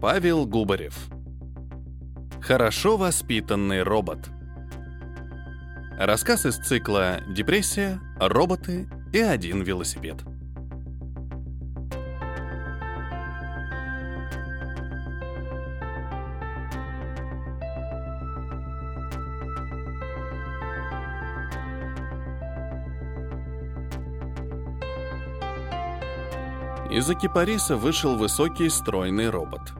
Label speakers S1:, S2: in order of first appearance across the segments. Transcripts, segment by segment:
S1: Павел Губарев. Хорошо воспитанный робот. Рассказ из цикла «Депрессия», «Роботы» и «Один велосипед». Из-за кипариса вышел высокий стройный робот.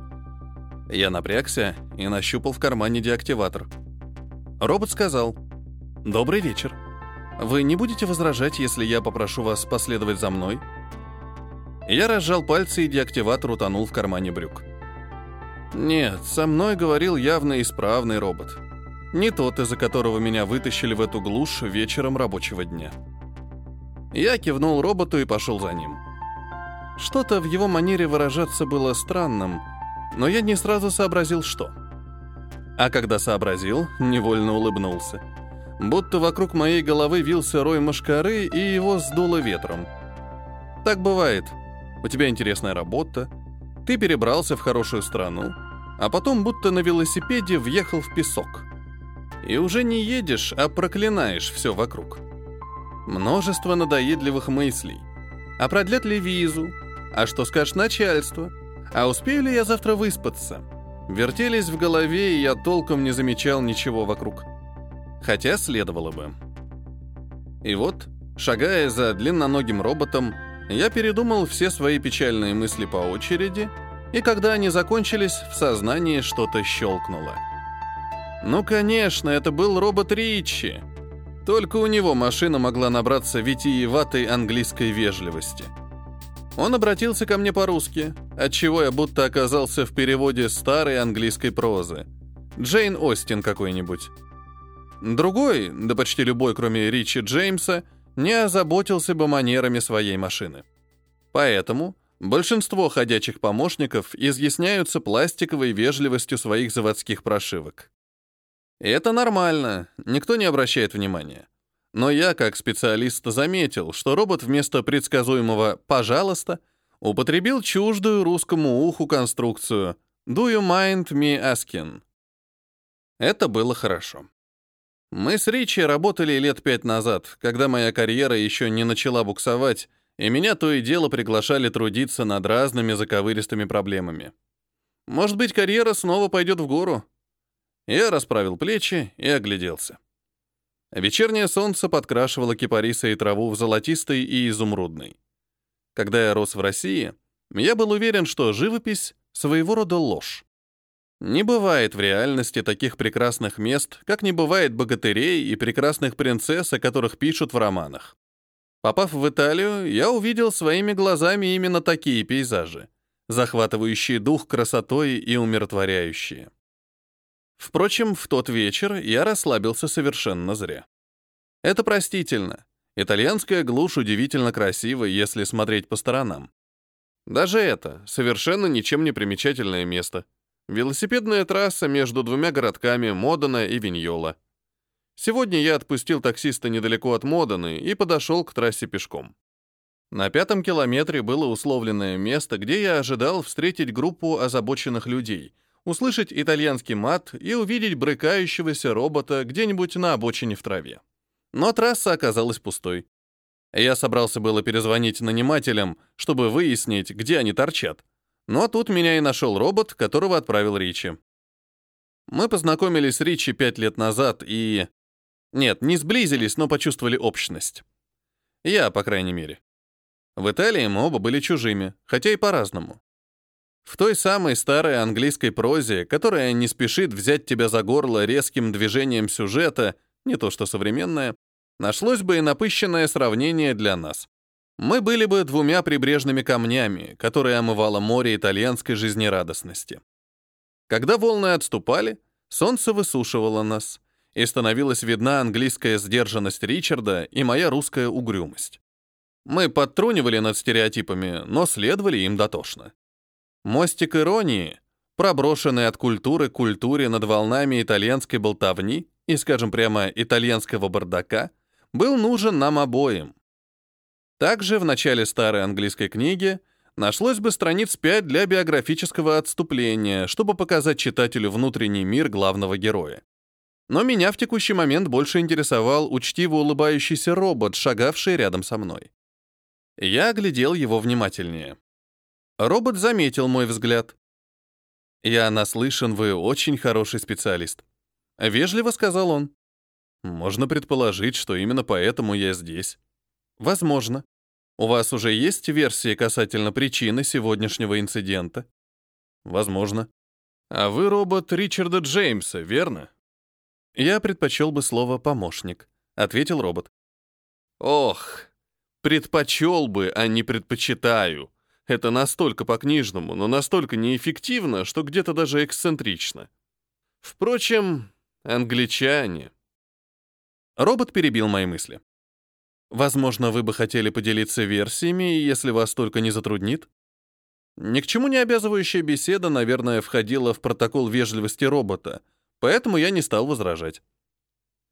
S1: Я напрягся и нащупал в кармане деактиватор. Робот сказал, «Добрый вечер. Вы не будете возражать, если я попрошу вас последовать за мной?» Я разжал пальцы, и деактиватор утонул в кармане брюк. Нет, со мной говорил явно исправный робот. Не тот, из-за которого меня вытащили в эту глушь вечером рабочего дня. Я кивнул роботу и пошел за ним. Что-то в его манере выражаться было странным, но я не сразу сообразил, что. А когда сообразил, невольно улыбнулся. Будто вокруг моей головы вился рой мошкары, и его сдуло ветром. Так бывает. У тебя интересная работа, ты перебрался в хорошую страну, а потом будто на велосипеде въехал в песок. И уже не едешь, а проклинаешь все вокруг. Множество надоедливых мыслей. А продлят ли визу? А что скажет начальство? А успею ли я завтра выспаться? Вертелись в голове, и я толком не замечал ничего вокруг. Хотя следовало бы. И вот, шагая за длинноногим роботом, я передумал все свои печальные мысли по очереди, и когда они закончились, в сознании что-то щелкнуло. Ну, конечно, это был робот Ричи. Только у него машина могла набраться витиеватой английской вежливости — он обратился ко мне по-русски, отчего я будто оказался в переводе старой английской прозы. Джейн Остин какой-нибудь. Другой, да почти любой, кроме Ричи Джеймса, не озаботился бы манерами своей машины. Поэтому большинство ходячих помощников изъясняются пластиковой вежливостью своих заводских прошивок. Это нормально, никто не обращает внимания. Но я, как специалист, заметил, что робот вместо предсказуемого «пожалуйста» употребил чуждую русскому уху конструкцию «Do you mind me asking?». Это было хорошо. Мы с Ричи работали лет пять назад, когда моя карьера еще не начала буксовать, и меня то и дело приглашали трудиться над разными заковыристыми проблемами. Может быть, карьера снова пойдет в гору? Я расправил плечи и огляделся. Вечернее солнце подкрашивало кипариса и траву в золотистый и изумрудный. Когда я рос в России, я был уверен, что живопись — своего рода ложь. Не бывает в реальности таких прекрасных мест, как не бывает богатырей и прекрасных принцесс, о которых пишут в романах. Попав в Италию, я увидел своими глазами именно такие пейзажи, захватывающие дух красотой и умиротворяющие. Впрочем, в тот вечер я расслабился совершенно зря. Это простительно. Итальянская глушь удивительно красива, если смотреть по сторонам. Даже это совершенно ничем не примечательное место. Велосипедная трасса между двумя городками Модена и Виньола. Сегодня я отпустил таксиста недалеко от Модены и подошел к трассе пешком. На пятом километре было условленное место, где я ожидал встретить группу озабоченных людей — услышать итальянский мат и увидеть брыкающегося робота где-нибудь на обочине в траве. Но трасса оказалась пустой. Я собрался было перезвонить нанимателям, чтобы выяснить, где они торчат. Но тут меня и нашел робот, которого отправил Ричи. Мы познакомились с Ричи пять лет назад и... Нет, не сблизились, но почувствовали общность. Я, по крайней мере. В Италии мы оба были чужими, хотя и по-разному. В той самой старой английской прозе, которая не спешит взять тебя за горло резким движением сюжета, не то что современная, нашлось бы и напыщенное сравнение для нас. Мы были бы двумя прибрежными камнями, которые омывало море итальянской жизнерадостности. Когда волны отступали, солнце высушивало нас, и становилась видна английская сдержанность Ричарда и моя русская угрюмость. Мы подтрунивали над стереотипами, но следовали им дотошно. Мостик иронии, проброшенный от культуры к культуре над волнами итальянской болтовни и, скажем прямо, итальянского бардака, был нужен нам обоим. Также в начале старой английской книги нашлось бы страниц 5 для биографического отступления, чтобы показать читателю внутренний мир главного героя. Но меня в текущий момент больше интересовал учтиво улыбающийся робот, шагавший рядом со мной. Я оглядел его внимательнее. Робот заметил мой взгляд. «Я наслышан, вы очень хороший специалист», — вежливо сказал он. «Можно предположить, что именно поэтому я здесь». «Возможно. У вас уже есть версии касательно причины сегодняшнего инцидента?» «Возможно. А вы робот Ричарда Джеймса, верно?» «Я предпочел бы слово «помощник», — ответил робот. «Ох, предпочел бы, а не предпочитаю. Это настолько по-книжному, но настолько неэффективно, что где-то даже эксцентрично. Впрочем, англичане...» Робот перебил мои мысли. «Возможно, вы бы хотели поделиться версиями, если вас только не затруднит?» Ни к чему не обязывающая беседа, наверное, входила в протокол вежливости робота — Поэтому я не стал возражать.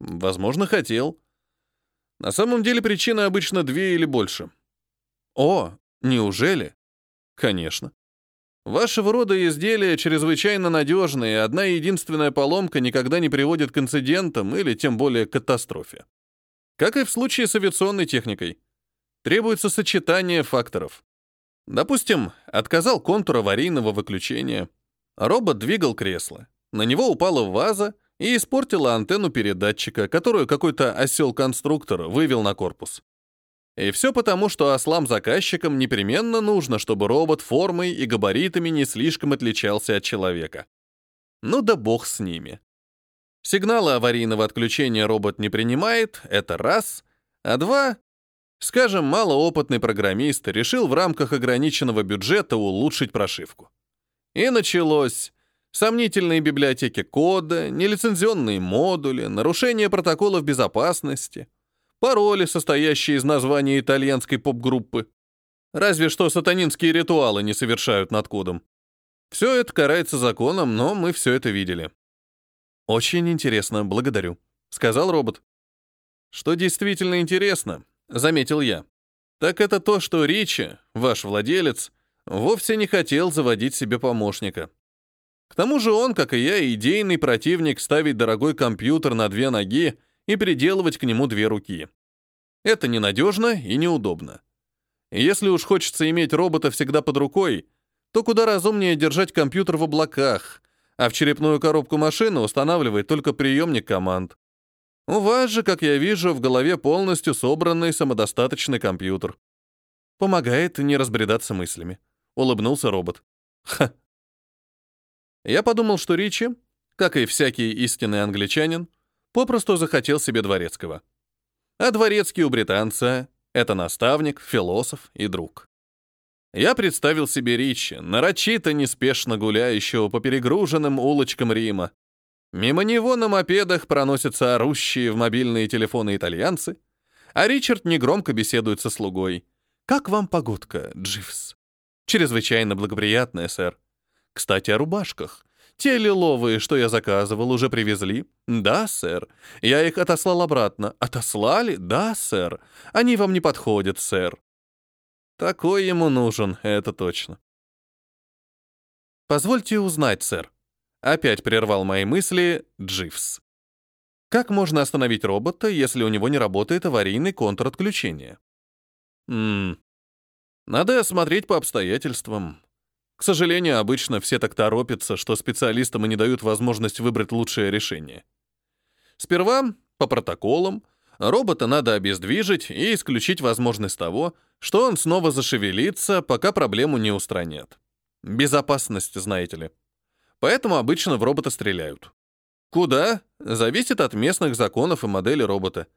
S1: Возможно, хотел. На самом деле причины обычно две или больше. О, неужели? Конечно. Вашего рода изделия чрезвычайно надежные, одна единственная поломка никогда не приводит к инцидентам или тем более к катастрофе. Как и в случае с авиационной техникой. Требуется сочетание факторов. Допустим, отказал контур аварийного выключения. Робот двигал кресло. На него упала ваза и испортила антенну передатчика, которую какой-то осел-конструктор вывел на корпус. И все потому, что ослам-заказчикам непременно нужно, чтобы робот формой и габаритами не слишком отличался от человека. Ну да бог с ними. Сигналы аварийного отключения робот не принимает, это раз. А два, скажем, малоопытный программист решил в рамках ограниченного бюджета улучшить прошивку. И началось Сомнительные библиотеки кода, нелицензионные модули, нарушение протоколов безопасности, пароли, состоящие из названия итальянской поп-группы. Разве что сатанинские ритуалы не совершают над кодом. Все это карается законом, но мы все это видели. «Очень интересно, благодарю», — сказал робот. «Что действительно интересно», — заметил я, «так это то, что Ричи, ваш владелец, вовсе не хотел заводить себе помощника. К тому же он, как и я, идейный противник ставить дорогой компьютер на две ноги и приделывать к нему две руки. Это ненадежно и неудобно. Если уж хочется иметь робота всегда под рукой, то куда разумнее держать компьютер в облаках, а в черепную коробку машины устанавливать только приемник команд. У вас же, как я вижу, в голове полностью собранный самодостаточный компьютер. Помогает не разбредаться мыслями. Улыбнулся робот. Ха, я подумал, что Ричи, как и всякий истинный англичанин, попросту захотел себе дворецкого. А дворецкий у британца — это наставник, философ и друг. Я представил себе Ричи, нарочито неспешно гуляющего по перегруженным улочкам Рима. Мимо него на мопедах проносятся орущие в мобильные телефоны итальянцы, а Ричард негромко беседует со слугой. «Как вам погодка, Дживс?» «Чрезвычайно благоприятная, сэр. Кстати, о рубашках. Те лиловые, что я заказывал, уже привезли? Да, сэр. Я их отослал обратно. Отослали? Да, сэр. Они вам не подходят, сэр. Такой ему нужен, это точно. Позвольте узнать, сэр. Опять прервал мои мысли Дживс. Как можно остановить робота, если у него не работает аварийный контур отключения? Надо осмотреть по обстоятельствам. К сожалению, обычно все так торопятся, что специалистам и не дают возможность выбрать лучшее решение. Сперва, по протоколам, робота надо обездвижить и исключить возможность того, что он снова зашевелится, пока проблему не устранят. Безопасность, знаете ли. Поэтому обычно в робота стреляют. Куда? Зависит от местных законов и модели робота.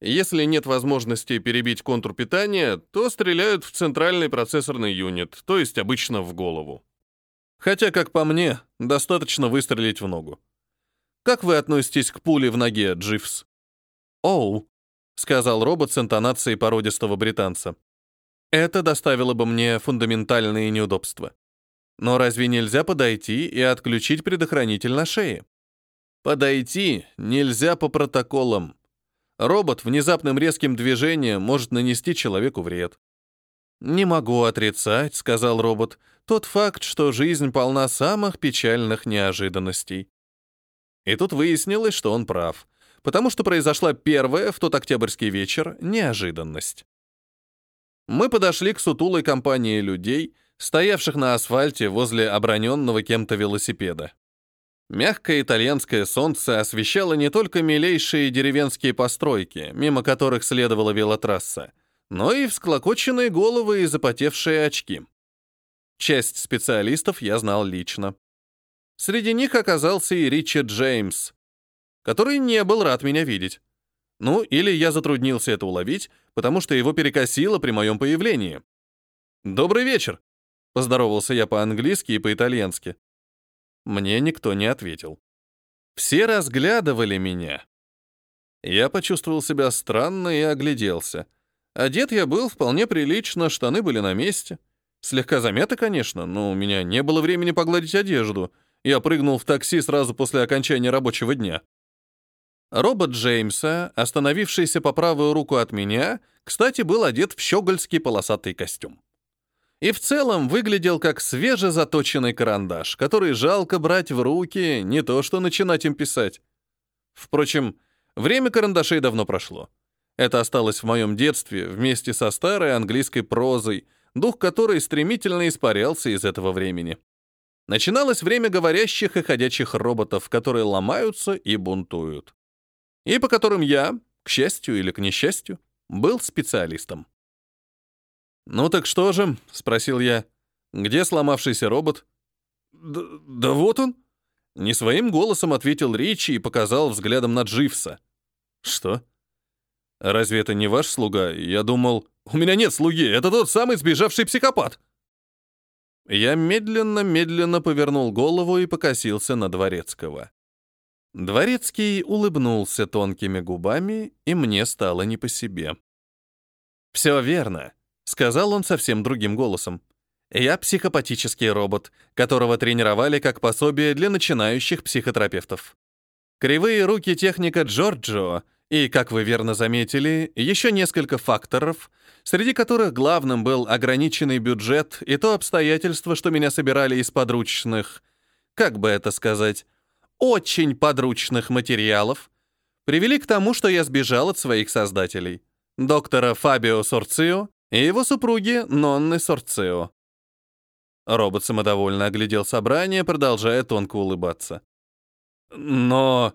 S1: Если нет возможности перебить контур питания, то стреляют в центральный процессорный юнит, то есть обычно в голову. Хотя, как по мне, достаточно выстрелить в ногу. Как вы относитесь к пуле в ноге, Дживс? «Оу», — сказал робот с интонацией породистого британца. «Это доставило бы мне фундаментальные неудобства. Но разве нельзя подойти и отключить предохранитель на шее?» «Подойти нельзя по протоколам», Робот внезапным резким движением может нанести человеку вред. «Не могу отрицать», — сказал робот, — «тот факт, что жизнь полна самых печальных неожиданностей». И тут выяснилось, что он прав, потому что произошла первая в тот октябрьский вечер неожиданность. Мы подошли к сутулой компании людей, стоявших на асфальте возле оброненного кем-то велосипеда. Мягкое итальянское солнце освещало не только милейшие деревенские постройки, мимо которых следовала велотрасса, но и всклокоченные головы и запотевшие очки. Часть специалистов я знал лично. Среди них оказался и Ричард Джеймс, который не был рад меня видеть. Ну, или я затруднился это уловить, потому что его перекосило при моем появлении. «Добрый вечер!» — поздоровался я по-английски и по-итальянски. Мне никто не ответил. Все разглядывали меня. Я почувствовал себя странно и огляделся. Одет я был вполне прилично, штаны были на месте. Слегка заметно, конечно, но у меня не было времени погладить одежду. Я прыгнул в такси сразу после окончания рабочего дня. Робот Джеймса, остановившийся по правую руку от меня, кстати, был одет в щегольский полосатый костюм. И в целом выглядел как свежезаточенный карандаш, который жалко брать в руки, не то что начинать им писать. Впрочем, время карандашей давно прошло. Это осталось в моем детстве вместе со старой английской прозой, дух которой стремительно испарялся из этого времени. Начиналось время говорящих и ходячих роботов, которые ломаются и бунтуют и по которым я, к счастью или к несчастью, был специалистом. «Ну так что же?» — спросил я. «Где сломавшийся робот?» «Да, да вот он!» Не своим голосом ответил Ричи и показал взглядом на Дживса. «Что? Разве это не ваш слуга? Я думал, у меня нет слуги, это тот самый сбежавший психопат!» Я медленно-медленно повернул голову и покосился на Дворецкого. Дворецкий улыбнулся тонкими губами, и мне стало не по себе. «Все верно», — сказал он совсем другим голосом. «Я психопатический робот, которого тренировали как пособие для начинающих психотерапевтов. Кривые руки техника Джорджо и, как вы верно заметили, еще несколько факторов, среди которых главным был ограниченный бюджет и то обстоятельство, что меня собирали из подручных, как бы это сказать, очень подручных материалов привели к тому, что я сбежал от своих создателей, доктора Фабио Сорцио и его супруги Нонны Сорцио. Робот самодовольно оглядел собрание, продолжая тонко улыбаться. Но...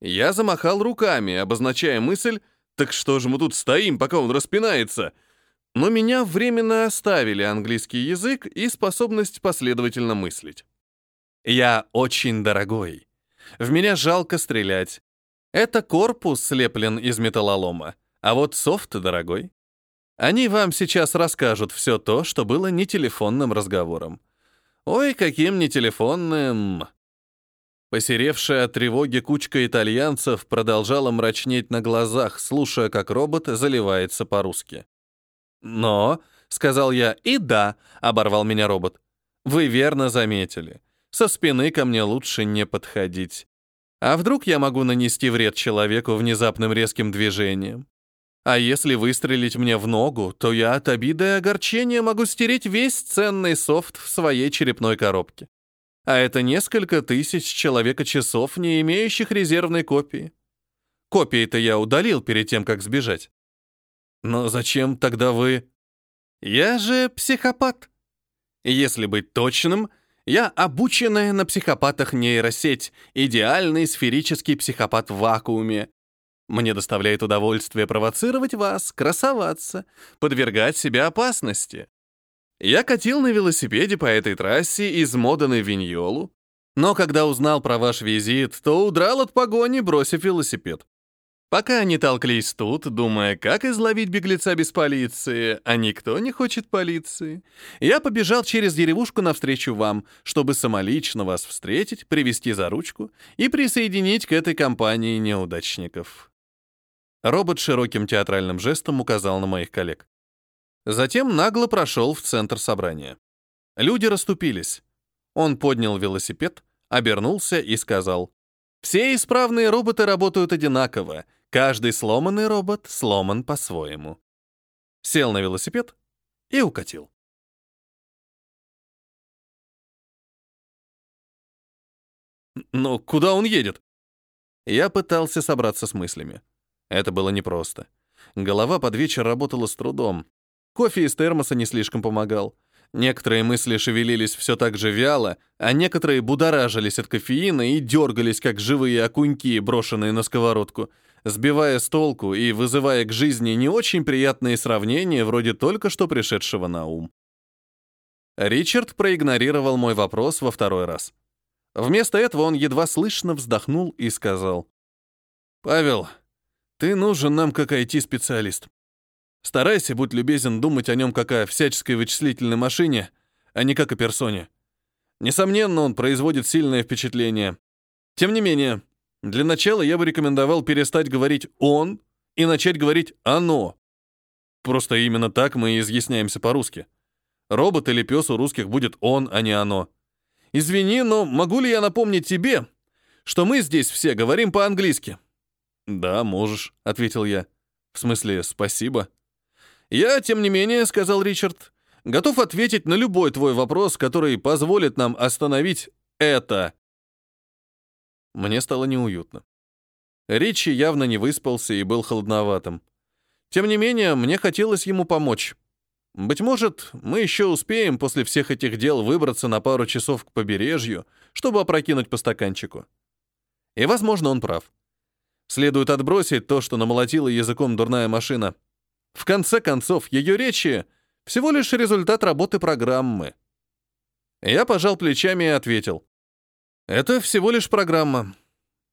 S1: Я замахал руками, обозначая мысль, так что же мы тут стоим, пока он распинается? Но меня временно оставили английский язык и способность последовательно мыслить. Я очень дорогой. В меня жалко стрелять. Это корпус слеплен из металлолома, а вот софт дорогой. Они вам сейчас расскажут все то, что было не телефонным разговором. Ой, каким не телефонным. Посеревшая от тревоги кучка итальянцев продолжала мрачнеть на глазах, слушая, как робот заливается по-русски. «Но», — сказал я, — «и да», — оборвал меня робот. «Вы верно заметили. Со спины ко мне лучше не подходить. А вдруг я могу нанести вред человеку внезапным резким движением? А если выстрелить мне в ногу, то я от обиды и огорчения могу стереть весь ценный софт в своей черепной коробке. А это несколько тысяч человека-часов, не имеющих резервной копии. Копии-то я удалил перед тем, как сбежать. Но зачем тогда вы... Я же психопат. Если быть точным — я обученная на психопатах нейросеть, идеальный сферический психопат в вакууме. Мне доставляет удовольствие провоцировать вас, красоваться, подвергать себя опасности. Я катил на велосипеде по этой трассе из Моданы в Виньолу, но когда узнал про ваш визит, то удрал от погони, бросив велосипед. Пока они толклись тут, думая, как изловить беглеца без полиции, а никто не хочет полиции, я побежал через деревушку навстречу вам, чтобы самолично вас встретить, привести за ручку и присоединить к этой компании неудачников. Робот широким театральным жестом указал на моих коллег. Затем нагло прошел в центр собрания. Люди расступились. Он поднял велосипед, обернулся и сказал, «Все исправные роботы работают одинаково, Каждый сломанный робот сломан по-своему. Сел на велосипед и укатил. Но куда он едет? Я пытался собраться с мыслями. Это было непросто. Голова под вечер работала с трудом. Кофе из термоса не слишком помогал. Некоторые мысли шевелились все так же вяло, а некоторые будоражились от кофеина и дергались, как живые окуньки, брошенные на сковородку, сбивая с толку и вызывая к жизни не очень приятные сравнения, вроде только что пришедшего на ум. Ричард проигнорировал мой вопрос во второй раз. Вместо этого он едва слышно вздохнул и сказал. «Павел, ты нужен нам как IT-специалист. Старайся, будь любезен, думать о нем как о всяческой вычислительной машине, а не как о персоне. Несомненно, он производит сильное впечатление. Тем не менее, для начала я бы рекомендовал перестать говорить «он» и начать говорить «оно». Просто именно так мы и изъясняемся по-русски. Робот или пес у русских будет «он», а не «оно». Извини, но могу ли я напомнить тебе, что мы здесь все говорим по-английски? «Да, можешь», — ответил я. «В смысле, спасибо». «Я, тем не менее», — сказал Ричард, — «готов ответить на любой твой вопрос, который позволит нам остановить это». Мне стало неуютно. Ричи явно не выспался и был холодноватым. Тем не менее, мне хотелось ему помочь. Быть может, мы еще успеем после всех этих дел выбраться на пару часов к побережью, чтобы опрокинуть по стаканчику. И, возможно, он прав. Следует отбросить то, что намолотила языком дурная машина. В конце концов, ее речи — всего лишь результат работы программы. Я пожал плечами и ответил. Это всего лишь программа.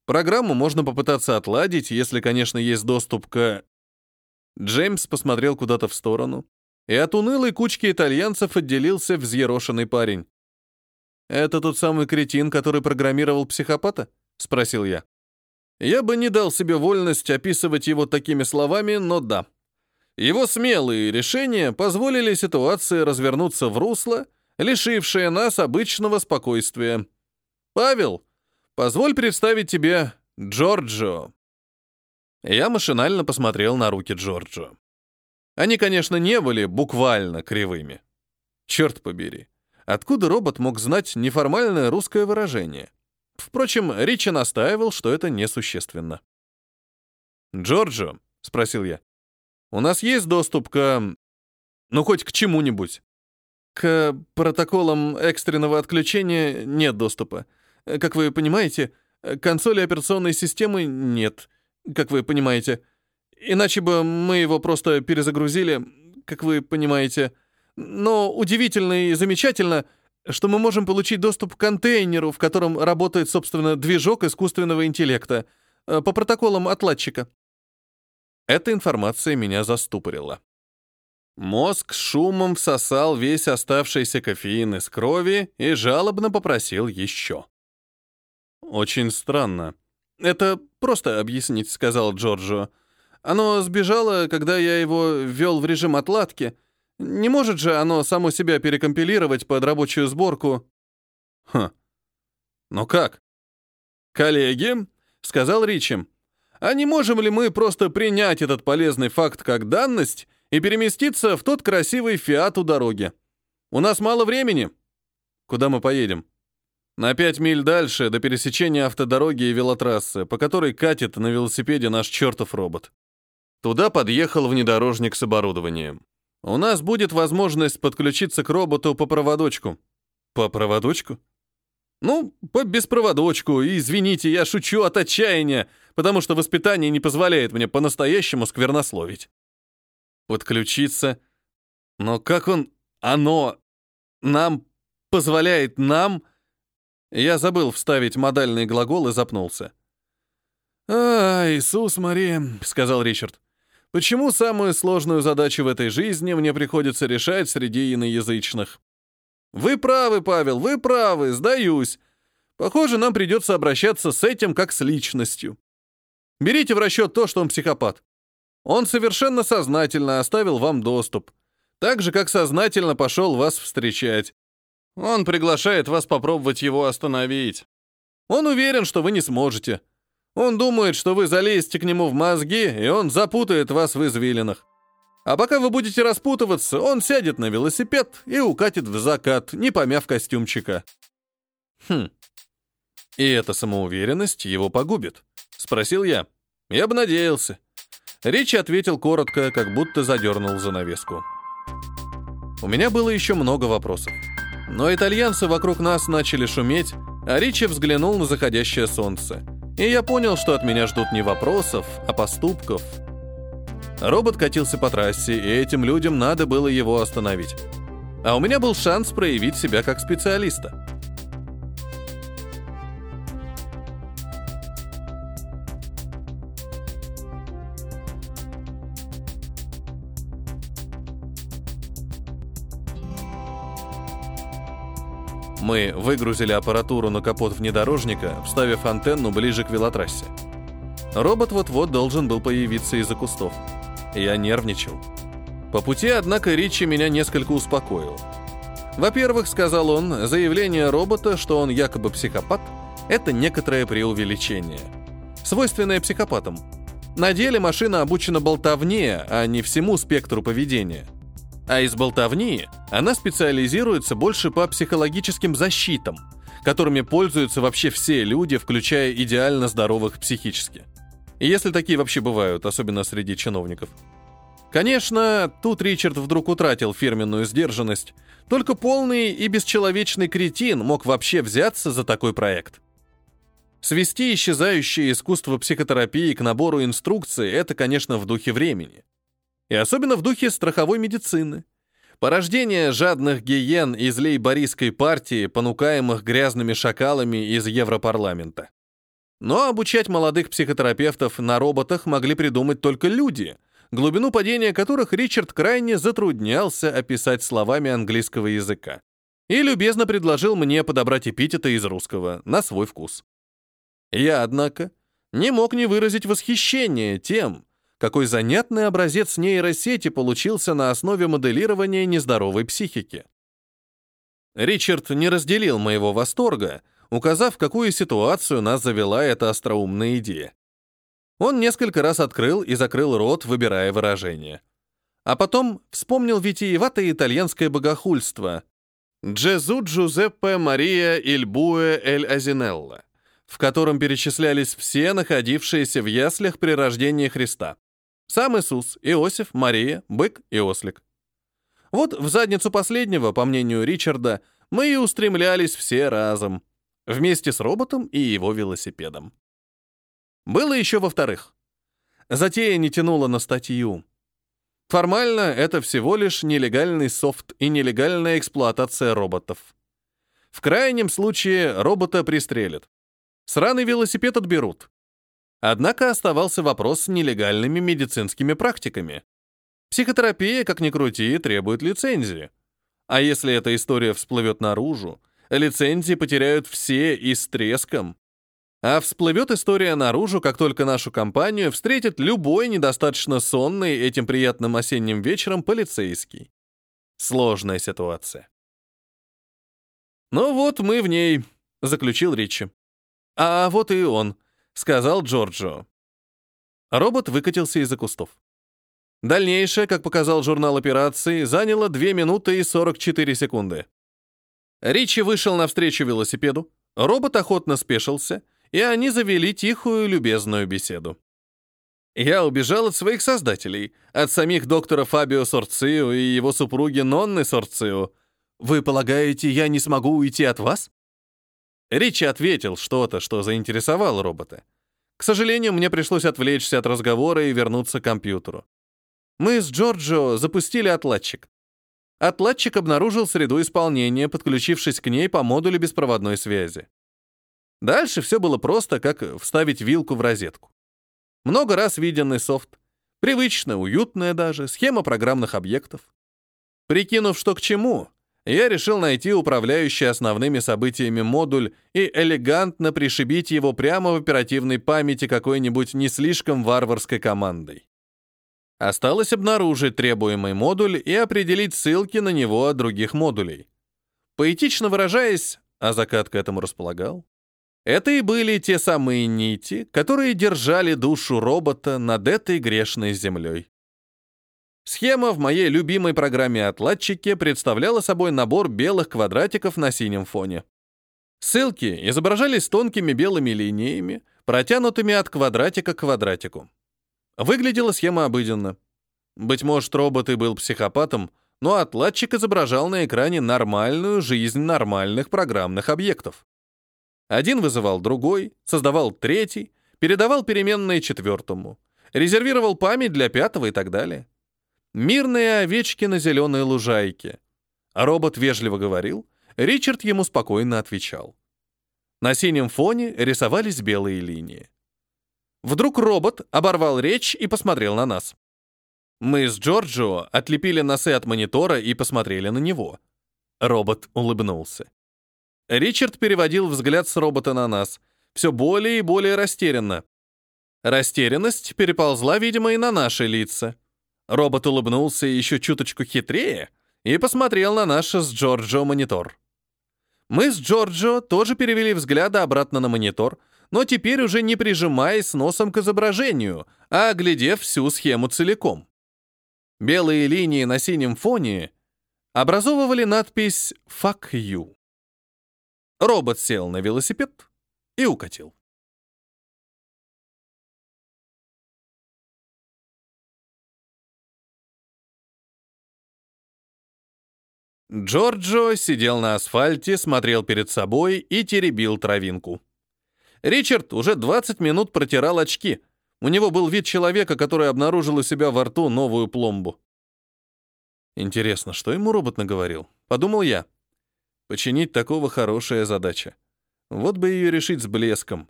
S1: Программу можно попытаться отладить, если, конечно, есть доступ к... Джеймс посмотрел куда-то в сторону, и от унылой кучки итальянцев отделился взъерошенный парень. «Это тот самый кретин, который программировал психопата?» — спросил я. Я бы не дал себе вольность описывать его такими словами, но да. Его смелые решения позволили ситуации развернуться в русло, лишившее нас обычного спокойствия. Павел, позволь представить тебе Джорджо. Я машинально посмотрел на руки Джорджо. Они, конечно, не были буквально кривыми. Черт побери, откуда робот мог знать неформальное русское выражение? Впрочем, Ричи настаивал, что это несущественно. «Джорджо», — спросил я, у нас есть доступ к... Ну, хоть к чему-нибудь. К протоколам экстренного отключения нет доступа. Как вы понимаете, консоли операционной системы нет, как вы понимаете. Иначе бы мы его просто перезагрузили, как вы понимаете. Но удивительно и замечательно, что мы можем получить доступ к контейнеру, в котором работает, собственно, движок искусственного интеллекта, по протоколам отладчика. Эта информация меня заступорила. Мозг шумом всосал весь оставшийся кофеин из крови и жалобно попросил еще. «Очень странно. Это просто объяснить», — сказал Джорджо. «Оно сбежало, когда я его ввел в режим отладки. Не может же оно само себя перекомпилировать под рабочую сборку?» «Хм. Но как?» «Коллеги», — сказал Ричем, а не можем ли мы просто принять этот полезный факт как данность и переместиться в тот красивый фиат у дороги? У нас мало времени. Куда мы поедем? На пять миль дальше, до пересечения автодороги и велотрассы, по которой катит на велосипеде наш чертов робот. Туда подъехал внедорожник с оборудованием. У нас будет возможность подключиться к роботу по проводочку. По проводочку? Ну, по беспроводочку, извините, я шучу от отчаяния, потому что воспитание не позволяет мне по-настоящему сквернословить. Подключиться. Но как он... Оно... Нам... Позволяет нам... Я забыл вставить модальный глагол и запнулся. «А, Иисус Мария», — сказал Ричард. «Почему самую сложную задачу в этой жизни мне приходится решать среди иноязычных?» «Вы правы, Павел, вы правы, сдаюсь. Похоже, нам придется обращаться с этим как с личностью. Берите в расчет то, что он психопат. Он совершенно сознательно оставил вам доступ, так же, как сознательно пошел вас встречать. Он приглашает вас попробовать его остановить. Он уверен, что вы не сможете. Он думает, что вы залезете к нему в мозги, и он запутает вас в извилинах. А пока вы будете распутываться, он сядет на велосипед и укатит в закат, не помяв костюмчика. Хм. И эта самоуверенность его погубит? Спросил я. Я бы надеялся. Ричи ответил коротко, как будто задернул занавеску. У меня было еще много вопросов. Но итальянцы вокруг нас начали шуметь, а Ричи взглянул на заходящее солнце. И я понял, что от меня ждут не вопросов, а поступков. Робот катился по трассе, и этим людям надо было его остановить. А у меня был шанс проявить себя как специалиста. Мы выгрузили аппаратуру на капот внедорожника, вставив антенну ближе к велотрассе. Робот вот-вот должен был появиться из-за кустов. Я нервничал. По пути, однако, Ричи меня несколько успокоил. Во-первых, сказал он, заявление робота, что он якобы психопат, это некоторое преувеличение. Свойственное психопатам. На деле машина обучена болтовне, а не всему спектру поведения. А из болтовни она специализируется больше по психологическим защитам, которыми пользуются вообще все люди, включая идеально здоровых психически. Если такие вообще бывают, особенно среди чиновников. Конечно, тут Ричард вдруг утратил фирменную сдержанность, только полный и бесчеловечный кретин мог вообще взяться за такой проект. Свести исчезающее искусство психотерапии к набору инструкций – это, конечно, в духе времени. И особенно в духе страховой медицины. Порождение жадных гиен из лейбористской партии, понукаемых грязными шакалами из Европарламента. Но обучать молодых психотерапевтов на роботах могли придумать только люди, глубину падения которых Ричард крайне затруднялся описать словами английского языка. И любезно предложил мне подобрать эпитеты из русского на свой вкус. Я, однако, не мог не выразить восхищение тем, какой занятный образец нейросети получился на основе моделирования нездоровой психики. Ричард не разделил моего восторга, указав, какую ситуацию нас завела эта остроумная идея. Он несколько раз открыл и закрыл рот, выбирая выражение. А потом вспомнил витиеватое итальянское богохульство «Джезу Джузеппе Мария Ильбуэ Эль Азинелла», в котором перечислялись все находившиеся в яслях при рождении Христа. Сам Иисус, Иосиф, Мария, бык и ослик. Вот в задницу последнего, по мнению Ричарда, мы и устремлялись все разом, вместе с роботом и его велосипедом. Было еще во-вторых. Затея не тянула на статью. Формально это всего лишь нелегальный софт и нелегальная эксплуатация роботов. В крайнем случае робота пристрелят. Сраный велосипед отберут. Однако оставался вопрос с нелегальными медицинскими практиками. Психотерапия, как ни крути, требует лицензии. А если эта история всплывет наружу, лицензии потеряют все и с треском. А всплывет история наружу, как только нашу компанию встретит любой недостаточно сонный этим приятным осенним вечером полицейский. Сложная ситуация. «Ну вот мы в ней», — заключил Ричи. «А вот и он», — сказал Джорджо. Робот выкатился из-за кустов. Дальнейшее, как показал журнал операции, заняло 2 минуты и 44 секунды. Ричи вышел навстречу велосипеду, робот охотно спешился, и они завели тихую, любезную беседу. Я убежал от своих создателей, от самих доктора Фабио Сорцио и его супруги Нонны Сорцио. Вы полагаете, я не смогу уйти от вас? Ричи ответил что-то, что заинтересовало робота. К сожалению, мне пришлось отвлечься от разговора и вернуться к компьютеру. Мы с Джорджо запустили отладчик. Отладчик обнаружил среду исполнения, подключившись к ней по модулю беспроводной связи. Дальше все было просто, как вставить вилку в розетку. Много раз виденный софт. Привычно, уютная даже, схема программных объектов. Прикинув, что к чему, я решил найти управляющий основными событиями модуль и элегантно пришибить его прямо в оперативной памяти какой-нибудь не слишком варварской командой. Осталось обнаружить требуемый модуль и определить ссылки на него от других модулей. Поэтично выражаясь, а закат к этому располагал, это и были те самые нити, которые держали душу робота над этой грешной землей. Схема в моей любимой программе «Отладчики» представляла собой набор белых квадратиков на синем фоне. Ссылки изображались тонкими белыми линиями, протянутыми от квадратика к квадратику. Выглядела схема обыденно. Быть может, робот и был психопатом, но отладчик изображал на экране нормальную жизнь нормальных программных объектов. Один вызывал другой, создавал третий, передавал переменные четвертому, резервировал память для пятого и так далее. Мирные овечки на зеленой лужайке. Робот вежливо говорил, Ричард ему спокойно отвечал. На синем фоне рисовались белые линии. Вдруг робот оборвал речь и посмотрел на нас. Мы с Джорджио отлепили носы от монитора и посмотрели на него. Робот улыбнулся. Ричард переводил взгляд с робота на нас, все более и более растерянно. Растерянность переползла, видимо, и на наши лица. Робот улыбнулся еще чуточку хитрее и посмотрел на наш с Джорджо монитор. Мы с Джорджо тоже перевели взгляды обратно на монитор, но теперь уже не прижимаясь носом к изображению, а оглядев всю схему целиком. Белые линии на синем фоне образовывали надпись «Fuck you». Робот сел на велосипед и укатил. Джорджо сидел на асфальте, смотрел перед собой и теребил травинку. Ричард уже 20 минут протирал очки. У него был вид человека, который обнаружил у себя во рту новую пломбу. Интересно, что ему робот наговорил? Подумал я. Починить такого хорошая задача. Вот бы ее решить с блеском.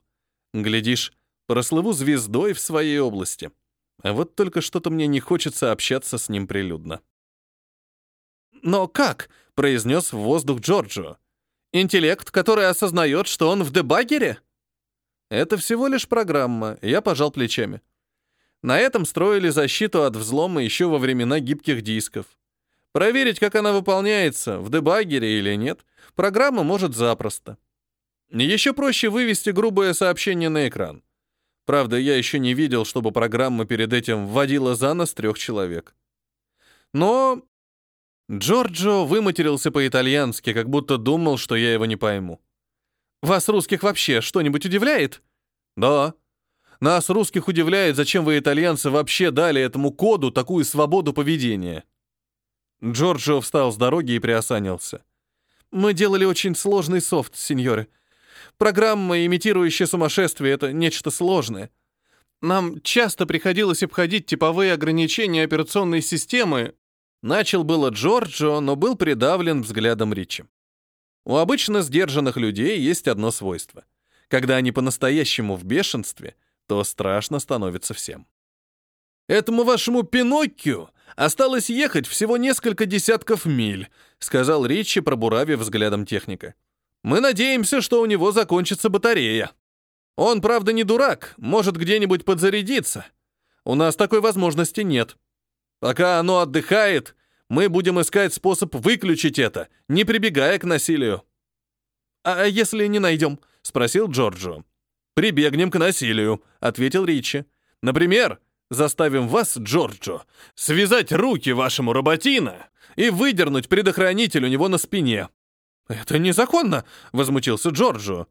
S1: Глядишь, прослыву звездой в своей области. А вот только что-то мне не хочется общаться с ним прилюдно. «Но как?» — произнес в воздух Джорджио. «Интеллект, который осознает, что он в дебагере?» «Это всего лишь программа», — я пожал плечами. На этом строили защиту от взлома еще во времена гибких дисков. Проверить, как она выполняется, в дебагере или нет, программа может запросто. Еще проще вывести грубое сообщение на экран. Правда, я еще не видел, чтобы программа перед этим вводила за нос трех человек. Но Джорджо выматерился по-итальянски, как будто думал, что я его не пойму. «Вас, русских, вообще что-нибудь удивляет?» «Да. Нас, русских, удивляет, зачем вы, итальянцы, вообще дали этому коду такую свободу поведения». Джорджо встал с дороги и приосанился. «Мы делали очень сложный софт, сеньоры. Программа, имитирующая сумасшествие, — это нечто сложное. Нам часто приходилось обходить типовые ограничения операционной системы, Начал было Джорджо, но был придавлен взглядом Ричи. У обычно сдержанных людей есть одно свойство. Когда они по-настоящему в бешенстве, то страшно становится всем. «Этому вашему Пиноккио осталось ехать всего несколько десятков миль», сказал Ричи, пробуравив взглядом техника. «Мы надеемся, что у него закончится батарея. Он, правда, не дурак, может где-нибудь подзарядиться. У нас такой возможности нет. Пока оно отдыхает, мы будем искать способ выключить это, не прибегая к насилию». «А если не найдем?» — спросил Джорджо. «Прибегнем к насилию», — ответил Ричи. «Например, заставим вас, Джорджо, связать руки вашему роботина и выдернуть предохранитель у него на спине». «Это незаконно», — возмутился Джорджо.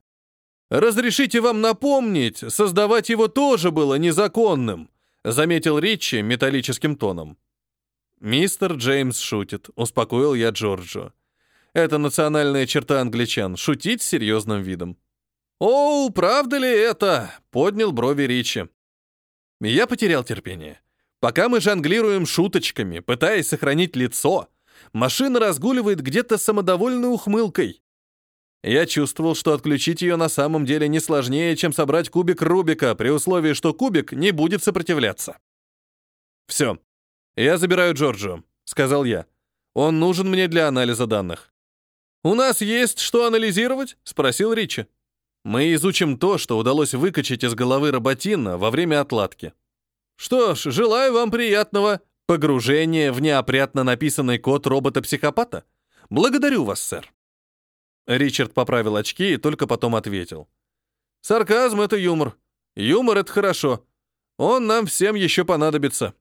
S1: «Разрешите вам напомнить, создавать его тоже было незаконным», заметил Ричи металлическим тоном. «Мистер Джеймс шутит», — успокоил я Джорджо. «Это национальная черта англичан — шутить с серьезным видом». «Оу, правда ли это?» — поднял брови Ричи. Я потерял терпение. Пока мы жонглируем шуточками, пытаясь сохранить лицо, машина разгуливает где-то самодовольной ухмылкой. Я чувствовал, что отключить ее на самом деле не сложнее, чем собрать кубик Рубика, при условии, что кубик не будет сопротивляться. «Все. Я забираю Джорджо», — сказал я. «Он нужен мне для анализа данных». «У нас есть что анализировать?» — спросил Ричи. «Мы изучим то, что удалось выкачать из головы Роботина во время отладки». «Что ж, желаю вам приятного погружения в неопрятно написанный код робота-психопата. Благодарю вас, сэр». Ричард поправил очки и только потом ответил. «Сарказм — это юмор. Юмор — это хорошо. Он нам всем еще понадобится».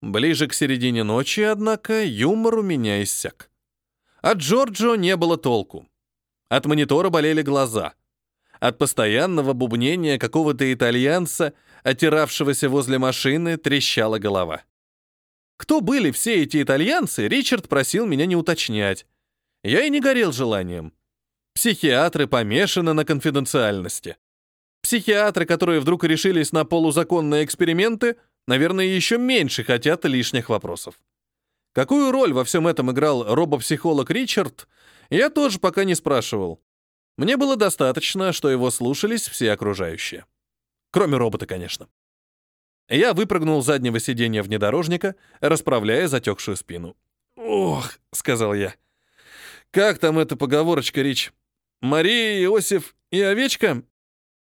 S1: Ближе к середине ночи, однако, юмор у меня иссяк. От Джорджо не было толку. От монитора болели глаза. От постоянного бубнения какого-то итальянца, отиравшегося возле машины, трещала голова. Кто были все эти итальянцы, Ричард просил меня не уточнять. Я и не горел желанием. Психиатры помешаны на конфиденциальности. Психиатры, которые вдруг решились на полузаконные эксперименты, наверное, еще меньше хотят лишних вопросов. Какую роль во всем этом играл робопсихолог Ричард, я тоже пока не спрашивал. Мне было достаточно, что его слушались все окружающие. Кроме робота, конечно. Я выпрыгнул с заднего сиденья внедорожника, расправляя затекшую спину. «Ох», — сказал я. «Как там эта поговорочка, Рич? Мария, Иосиф и овечка?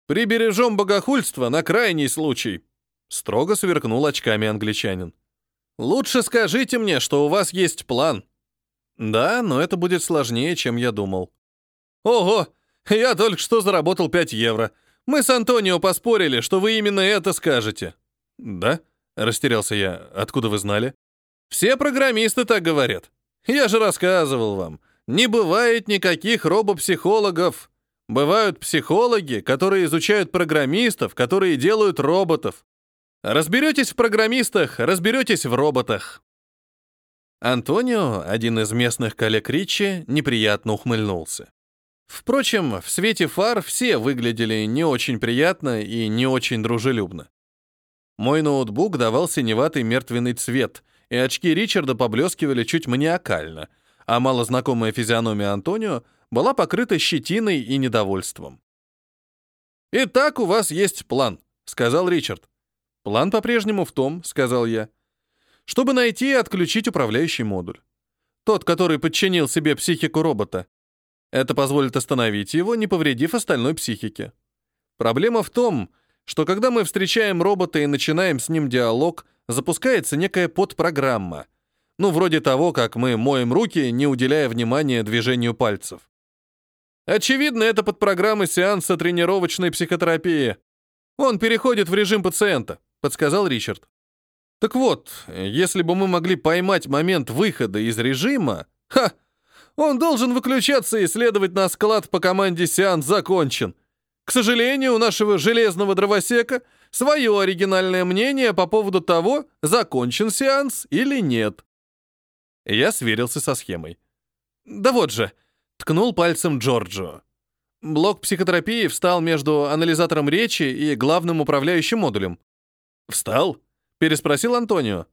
S1: Прибережем богохульство на крайний случай», — строго сверкнул очками англичанин. «Лучше скажите мне, что у вас есть план». «Да, но это будет сложнее, чем я думал». «Ого! Я только что заработал 5 евро. Мы с Антонио поспорили, что вы именно это скажете». «Да?» — растерялся я. «Откуда вы знали?» «Все программисты так говорят. Я же рассказывал вам. Не бывает никаких робопсихологов. Бывают психологи, которые изучают программистов, которые делают роботов. Разберетесь в программистах, разберетесь в роботах». Антонио, один из местных коллег Ричи, неприятно ухмыльнулся. Впрочем, в свете фар все выглядели не очень приятно и не очень дружелюбно. Мой ноутбук давал синеватый мертвенный цвет, и очки Ричарда поблескивали чуть маниакально, а малознакомая физиономия Антонио была покрыта щетиной и недовольством. «Итак, у вас есть план», — сказал Ричард. «План по-прежнему в том», — сказал я, «чтобы найти и отключить управляющий модуль. Тот, который подчинил себе психику робота. Это позволит остановить его, не повредив остальной психике. Проблема в том, что когда мы встречаем робота и начинаем с ним диалог, запускается некая подпрограмма. Ну, вроде того, как мы моем руки, не уделяя внимания движению пальцев. Очевидно, это подпрограмма сеанса тренировочной психотерапии. Он переходит в режим пациента, подсказал Ричард. Так вот, если бы мы могли поймать момент выхода из режима, ха, он должен выключаться и следовать на склад по команде «Сеанс закончен», к сожалению, у нашего железного дровосека свое оригинальное мнение по поводу того, закончен сеанс или нет. Я сверился со схемой. Да вот же, ткнул пальцем Джорджо. Блок психотерапии встал между анализатором речи и главным управляющим модулем. «Встал?» — переспросил Антонио.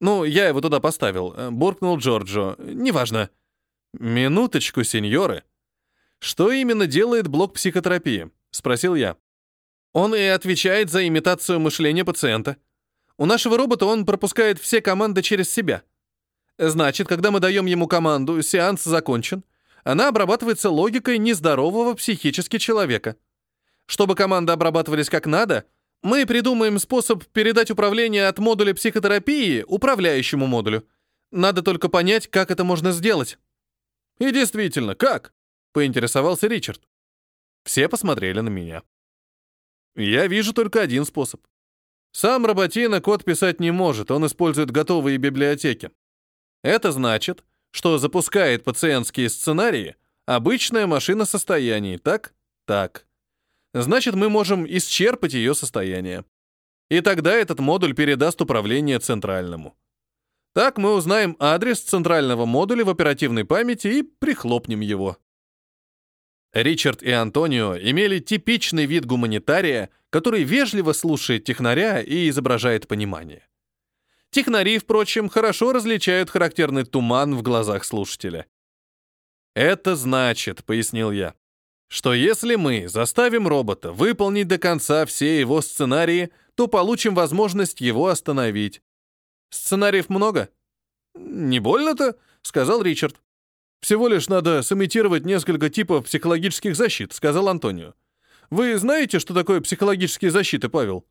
S1: «Ну, я его туда поставил», — буркнул Джорджо. «Неважно». «Минуточку, сеньоры. Что именно делает блок психотерапии?» Спросил я. Он и отвечает за имитацию мышления пациента. У нашего робота он пропускает все команды через себя. Значит, когда мы даем ему команду «сеанс закончен», она обрабатывается логикой нездорового психически человека. Чтобы команды обрабатывались как надо, мы придумаем способ передать управление от модуля психотерапии управляющему модулю. Надо только понять, как это можно сделать. И действительно, как? Поинтересовался Ричард. Все посмотрели на меня. Я вижу только один способ. Сам Роботина код писать не может, он использует готовые библиотеки. Это значит, что запускает пациентские сценарии обычная машина состояний, так? Так. Значит, мы можем исчерпать ее состояние. И тогда этот модуль передаст управление центральному. Так мы узнаем адрес центрального модуля в оперативной памяти и прихлопнем его. Ричард и Антонио имели типичный вид гуманитария, который вежливо слушает технаря и изображает понимание. Технари, впрочем, хорошо различают характерный туман в глазах слушателя. «Это значит», — пояснил я, что если мы заставим робота выполнить до конца все его сценарии, то получим возможность его остановить. Сценариев много? Не больно-то, сказал Ричард. Всего лишь надо сымитировать несколько типов психологических защит, сказал Антонио. Вы знаете, что такое психологические защиты, Павел?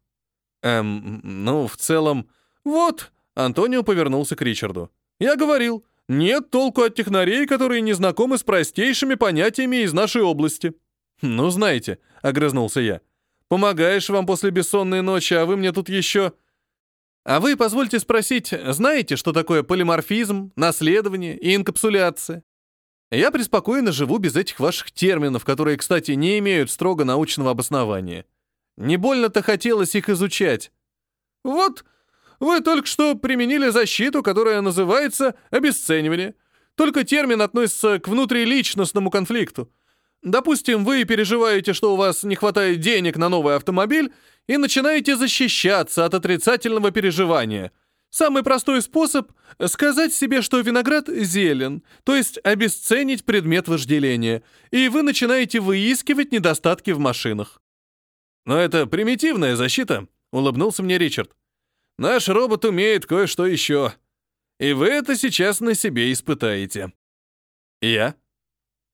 S1: Эм, ну, в целом... Вот, Антонио повернулся к Ричарду. Я говорил, нет толку от технарей, которые не знакомы с простейшими понятиями из нашей области. Ну, знаете, огрызнулся я. Помогаешь вам после бессонной ночи, а вы мне тут еще... А вы, позвольте спросить, знаете, что такое полиморфизм, наследование и инкапсуляция? Я преспокойно живу без этих ваших терминов, которые, кстати, не имеют строго научного обоснования. Не больно-то хотелось их изучать. Вот, вы только что применили защиту, которая называется обесценивание. Только термин относится к внутриличностному конфликту. Допустим, вы переживаете, что у вас не хватает денег на новый автомобиль, и начинаете защищаться от отрицательного переживания. Самый простой способ — сказать себе, что виноград зелен, то есть обесценить предмет вожделения, и вы начинаете выискивать недостатки в машинах. «Но это примитивная защита», — улыбнулся мне Ричард. «Наш робот умеет кое-что еще. И вы это сейчас на себе испытаете». «Я?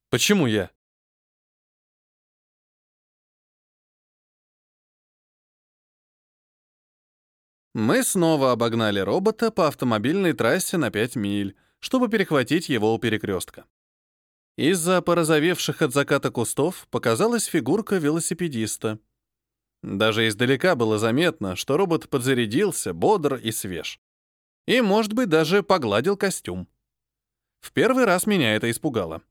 S1: Почему я?» Мы снова обогнали робота по автомобильной трассе на 5 миль, чтобы перехватить его у перекрестка. Из-за порозовевших от заката кустов показалась фигурка велосипедиста. Даже издалека было заметно, что робот подзарядился, бодр и свеж. И, может быть, даже погладил костюм. В первый раз меня это испугало.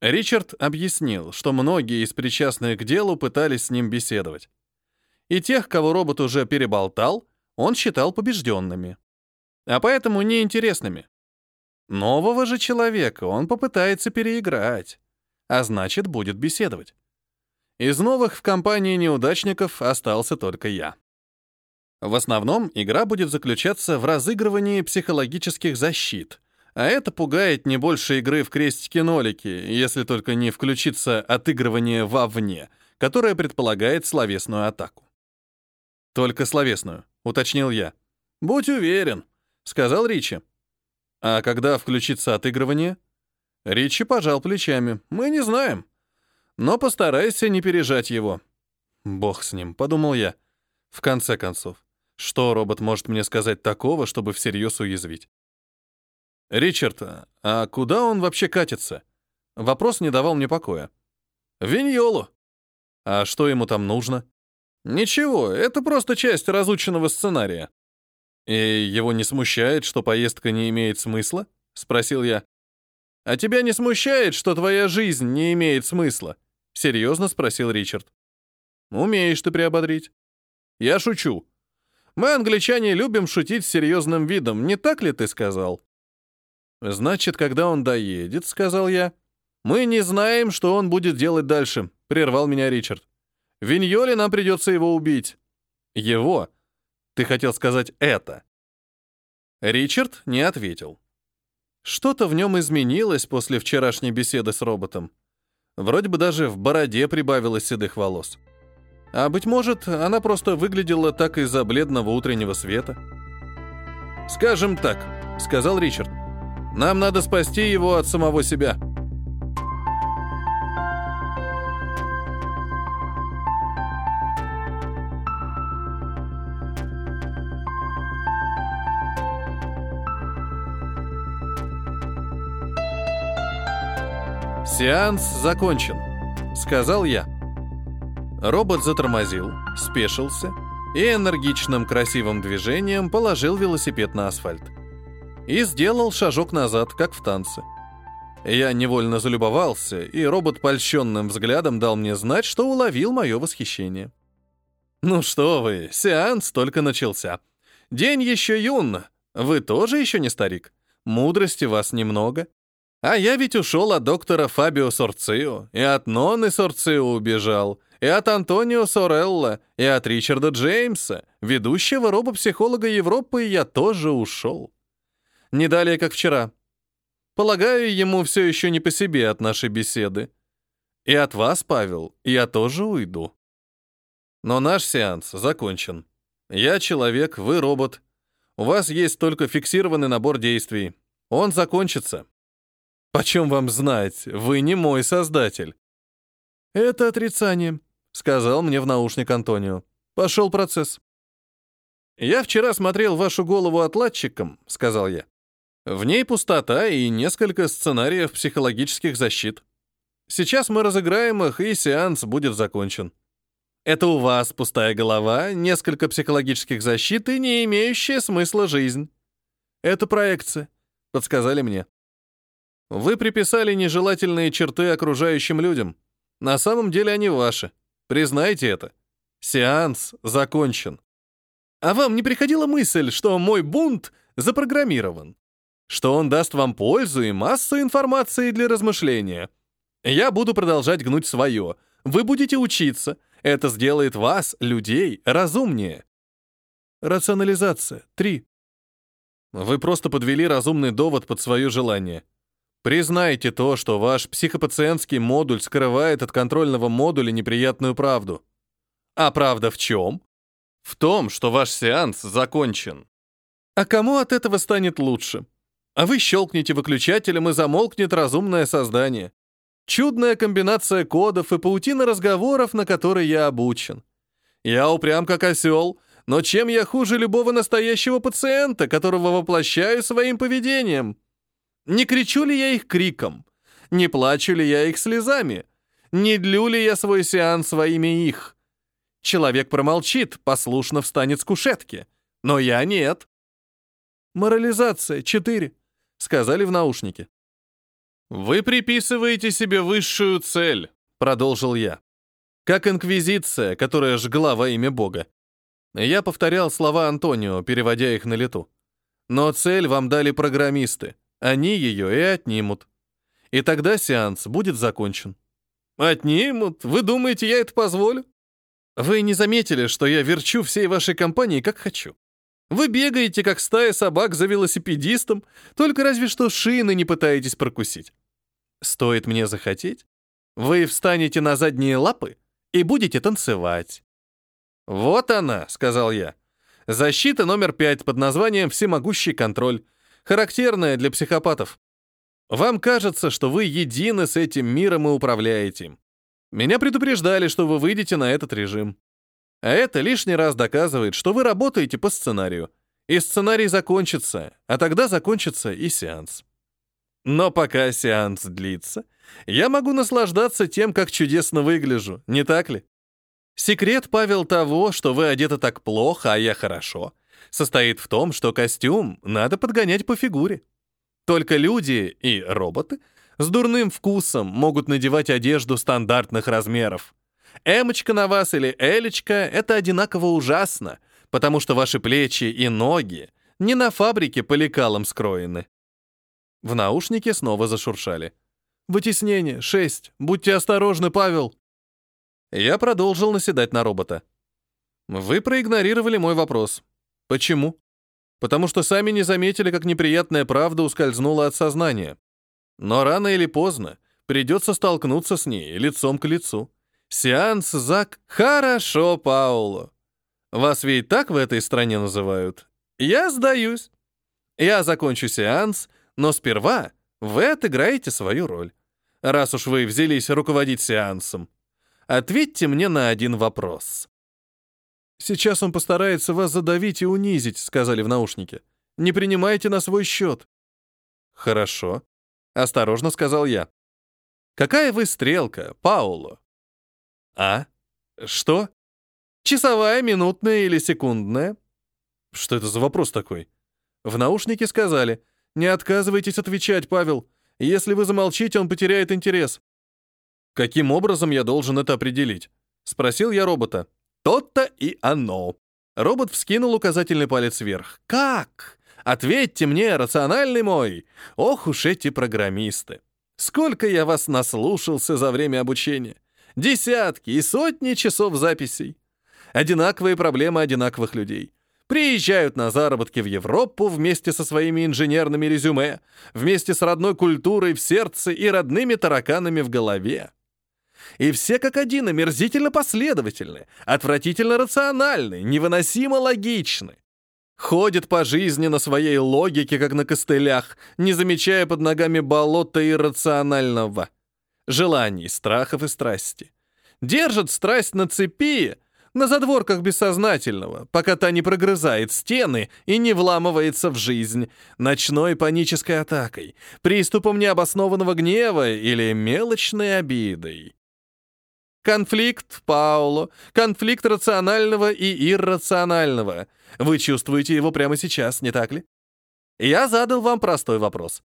S1: Ричард объяснил, что многие из причастных к делу пытались с ним беседовать и тех, кого робот уже переболтал, он считал побежденными, а поэтому неинтересными. Нового же человека он попытается переиграть, а значит, будет беседовать. Из новых в компании неудачников остался только я. В основном игра будет заключаться в разыгрывании психологических защит, а это пугает не больше игры в крестики-нолики, если только не включится отыгрывание вовне, которое предполагает словесную атаку. «Только словесную», — уточнил я. «Будь уверен», — сказал Ричи. «А когда включится отыгрывание?» Ричи пожал плечами. «Мы не знаем. Но постарайся не пережать его». «Бог с ним», — подумал я. «В конце концов, что робот может мне сказать такого, чтобы всерьез уязвить?» «Ричард, а куда он вообще катится?» Вопрос не давал мне покоя. «Виньолу». «А что ему там нужно?» Ничего, это просто часть разученного сценария. И его не смущает, что поездка не имеет смысла? Спросил я. А тебя не смущает, что твоя жизнь не имеет смысла? Серьезно спросил Ричард. Умеешь ты приободрить. Я шучу. Мы, англичане, любим шутить с серьезным видом, не так ли ты сказал? Значит, когда он доедет, сказал я, мы не знаем, что он будет делать дальше, прервал меня Ричард. Виньоле нам придется его убить. Его? Ты хотел сказать это. Ричард не ответил. Что-то в нем изменилось после вчерашней беседы с роботом. Вроде бы даже в бороде прибавилось седых волос. А быть может, она просто выглядела так из-за бледного утреннего света. «Скажем так», — сказал Ричард, — «нам надо спасти его от самого себя». «Сеанс закончен», — сказал я. Робот затормозил, спешился и энергичным красивым движением положил велосипед на асфальт. И сделал шажок назад, как в танце. Я невольно залюбовался, и робот польщенным взглядом дал мне знать, что уловил мое восхищение. «Ну что вы, сеанс только начался. День еще юн. Вы тоже еще не старик. Мудрости вас немного. А я ведь ушел от доктора Фабио Сорцио, и от Ноны Сорцио убежал, и от Антонио Сорелла, и от Ричарда Джеймса, ведущего робопсихолога Европы, я тоже ушел. Не далее, как вчера. Полагаю, ему все еще не по себе от нашей беседы. И от вас, Павел, я тоже уйду. Но наш сеанс закончен. Я человек, вы робот. У вас есть только фиксированный набор действий. Он закончится. Почем вам знать? Вы не мой создатель. Это отрицание, сказал мне в наушник Антонио. Пошел процесс. Я вчера смотрел вашу голову отладчиком, сказал я. В ней пустота и несколько сценариев психологических защит. Сейчас мы разыграем их, и сеанс будет закончен. Это у вас пустая голова, несколько психологических защит и не имеющая смысла жизнь. Это проекция, подсказали мне. Вы приписали нежелательные черты окружающим людям. На самом деле они ваши. Признайте это. Сеанс закончен. А вам не приходила мысль, что мой бунт запрограммирован? Что он даст вам пользу и массу информации для размышления? Я буду продолжать гнуть свое. Вы будете учиться. Это сделает вас, людей, разумнее. Рационализация. 3. Вы просто подвели разумный довод под свое желание. Признайте то, что ваш психопациентский модуль скрывает от контрольного модуля неприятную правду. А правда в чем? В том, что ваш сеанс закончен. А кому от этого станет лучше? А вы щелкнете выключателем и замолкнет разумное создание. Чудная комбинация кодов и паутина разговоров, на которые я обучен. Я упрям как осел, но чем я хуже любого настоящего пациента, которого воплощаю своим поведением? Не кричу ли я их криком? Не плачу ли я их слезами? Не длю ли я свой сеанс во имя их? Человек промолчит, послушно встанет с кушетки. Но я нет. Морализация 4, сказали в наушнике. Вы приписываете себе высшую цель, продолжил я. Как инквизиция, которая жгла во имя Бога. Я повторял слова Антонио, переводя их на лету. Но цель вам дали программисты. Они ее и отнимут. И тогда сеанс будет закончен. Отнимут? Вы думаете, я это позволю? Вы не заметили, что я верчу всей вашей компании как хочу? Вы бегаете, как стая собак за велосипедистом, только разве что шины не пытаетесь прокусить. Стоит мне захотеть, вы встанете на задние лапы и будете танцевать. «Вот она», — сказал я. «Защита номер пять под названием «Всемогущий контроль», характерная для психопатов. Вам кажется, что вы едины с этим миром и управляете им. Меня предупреждали, что вы выйдете на этот режим. А это лишний раз доказывает, что вы работаете по сценарию. И сценарий закончится, а тогда закончится и сеанс. Но пока сеанс длится, я могу наслаждаться тем, как чудесно выгляжу, не так ли? Секрет, Павел, того, что вы одеты так плохо, а я хорошо, состоит в том, что костюм надо подгонять по фигуре. Только люди и роботы — с дурным вкусом могут надевать одежду стандартных размеров. Эмочка на вас или Элечка — это одинаково ужасно, потому что ваши плечи и ноги не на фабрике по лекалам скроены. В наушнике снова зашуршали. «Вытеснение, шесть. Будьте осторожны, Павел!» Я продолжил наседать на робота. «Вы проигнорировали мой вопрос. Почему?» «Потому что сами не заметили, как неприятная правда ускользнула от сознания. Но рано или поздно придется столкнуться с ней лицом к лицу. Сеанс Зак... Хорошо, Пауло. Вас ведь так в этой стране называют? Я сдаюсь. Я закончу сеанс, но сперва вы отыграете свою роль. Раз уж вы взялись руководить сеансом, ответьте мне на один вопрос. «Сейчас он постарается вас задавить и унизить», — сказали в наушнике. «Не принимайте на свой счет». «Хорошо. Осторожно сказал я. Какая вы стрелка, Пауло? А? Что? Часовая, минутная или секундная? Что это за вопрос такой? В наушнике сказали, не отказывайтесь отвечать, Павел. Если вы замолчите, он потеряет интерес. Каким образом я должен это определить? Спросил я робота. То-то и оно. Робот вскинул указательный палец вверх. Как? Ответьте мне, рациональный мой! Ох уж эти программисты! Сколько я вас наслушался за время обучения! Десятки и сотни часов записей! Одинаковые проблемы одинаковых людей. Приезжают на заработки в Европу вместе со своими инженерными резюме, вместе с родной культурой в сердце и родными тараканами в голове. И все как один омерзительно последовательны, отвратительно рациональны, невыносимо логичны. Ходит по жизни на своей логике, как на костылях, не замечая под ногами болота иррационального. Желаний, страхов и страсти. Держит страсть на цепи, на задворках бессознательного, пока та не прогрызает стены и не вламывается в жизнь ночной панической атакой, приступом необоснованного гнева или мелочной обидой. Конфликт, Пауло, конфликт рационального и иррационального. Вы чувствуете его прямо сейчас, не так ли? Я задал вам простой вопрос.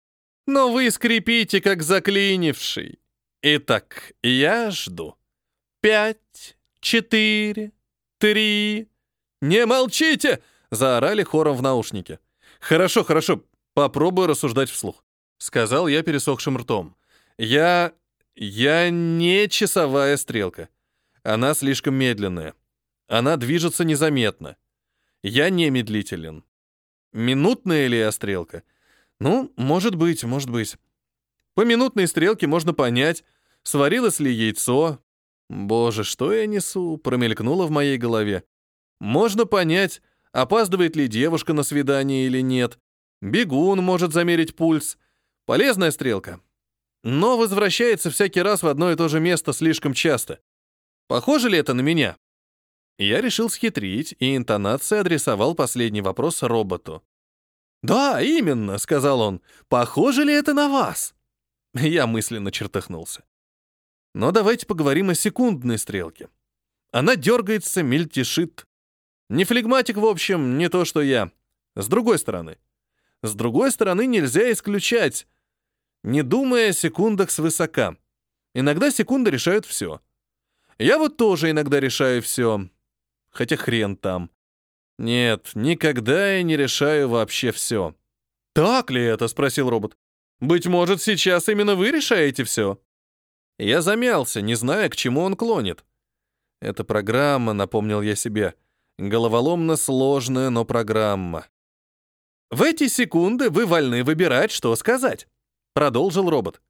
S1: Но вы скрипите, как заклинивший. Итак, я жду. Пять, четыре, три... «Не молчите!» — заорали хором в наушнике. «Хорошо, хорошо, попробую рассуждать вслух», — сказал я пересохшим ртом. «Я... я не часовая стрелка. Она слишком медленная. Она движется незаметно. Я не медлителен. Минутная ли я стрелка? Ну, может быть, может быть. По минутной стрелке можно понять, сварилось ли яйцо. Боже, что я несу, промелькнуло в моей голове. Можно понять, опаздывает ли девушка на свидание или нет. Бегун может замерить пульс. Полезная стрелка. Но возвращается всякий раз в одно и то же место слишком часто. Похоже ли это на меня? Я решил схитрить, и интонацией адресовал последний вопрос роботу. «Да, именно», — сказал он. «Похоже ли это на вас?» Я мысленно чертыхнулся. Но давайте поговорим о секундной стрелке. Она дергается, мельтешит. Не флегматик, в общем, не то, что я. С другой стороны. С другой стороны, нельзя исключать. Не думая о секундах свысока. Иногда секунды решают все. Я вот тоже иногда решаю все. Хотя хрен там. Нет, никогда я не решаю вообще все. «Так ли это?» — спросил робот. «Быть может, сейчас именно вы решаете все?» Я замялся, не зная, к чему он клонит. «Это программа», — напомнил я себе. «Головоломно сложная, но программа». «В эти секунды вы вольны выбирать, что сказать», — продолжил робот.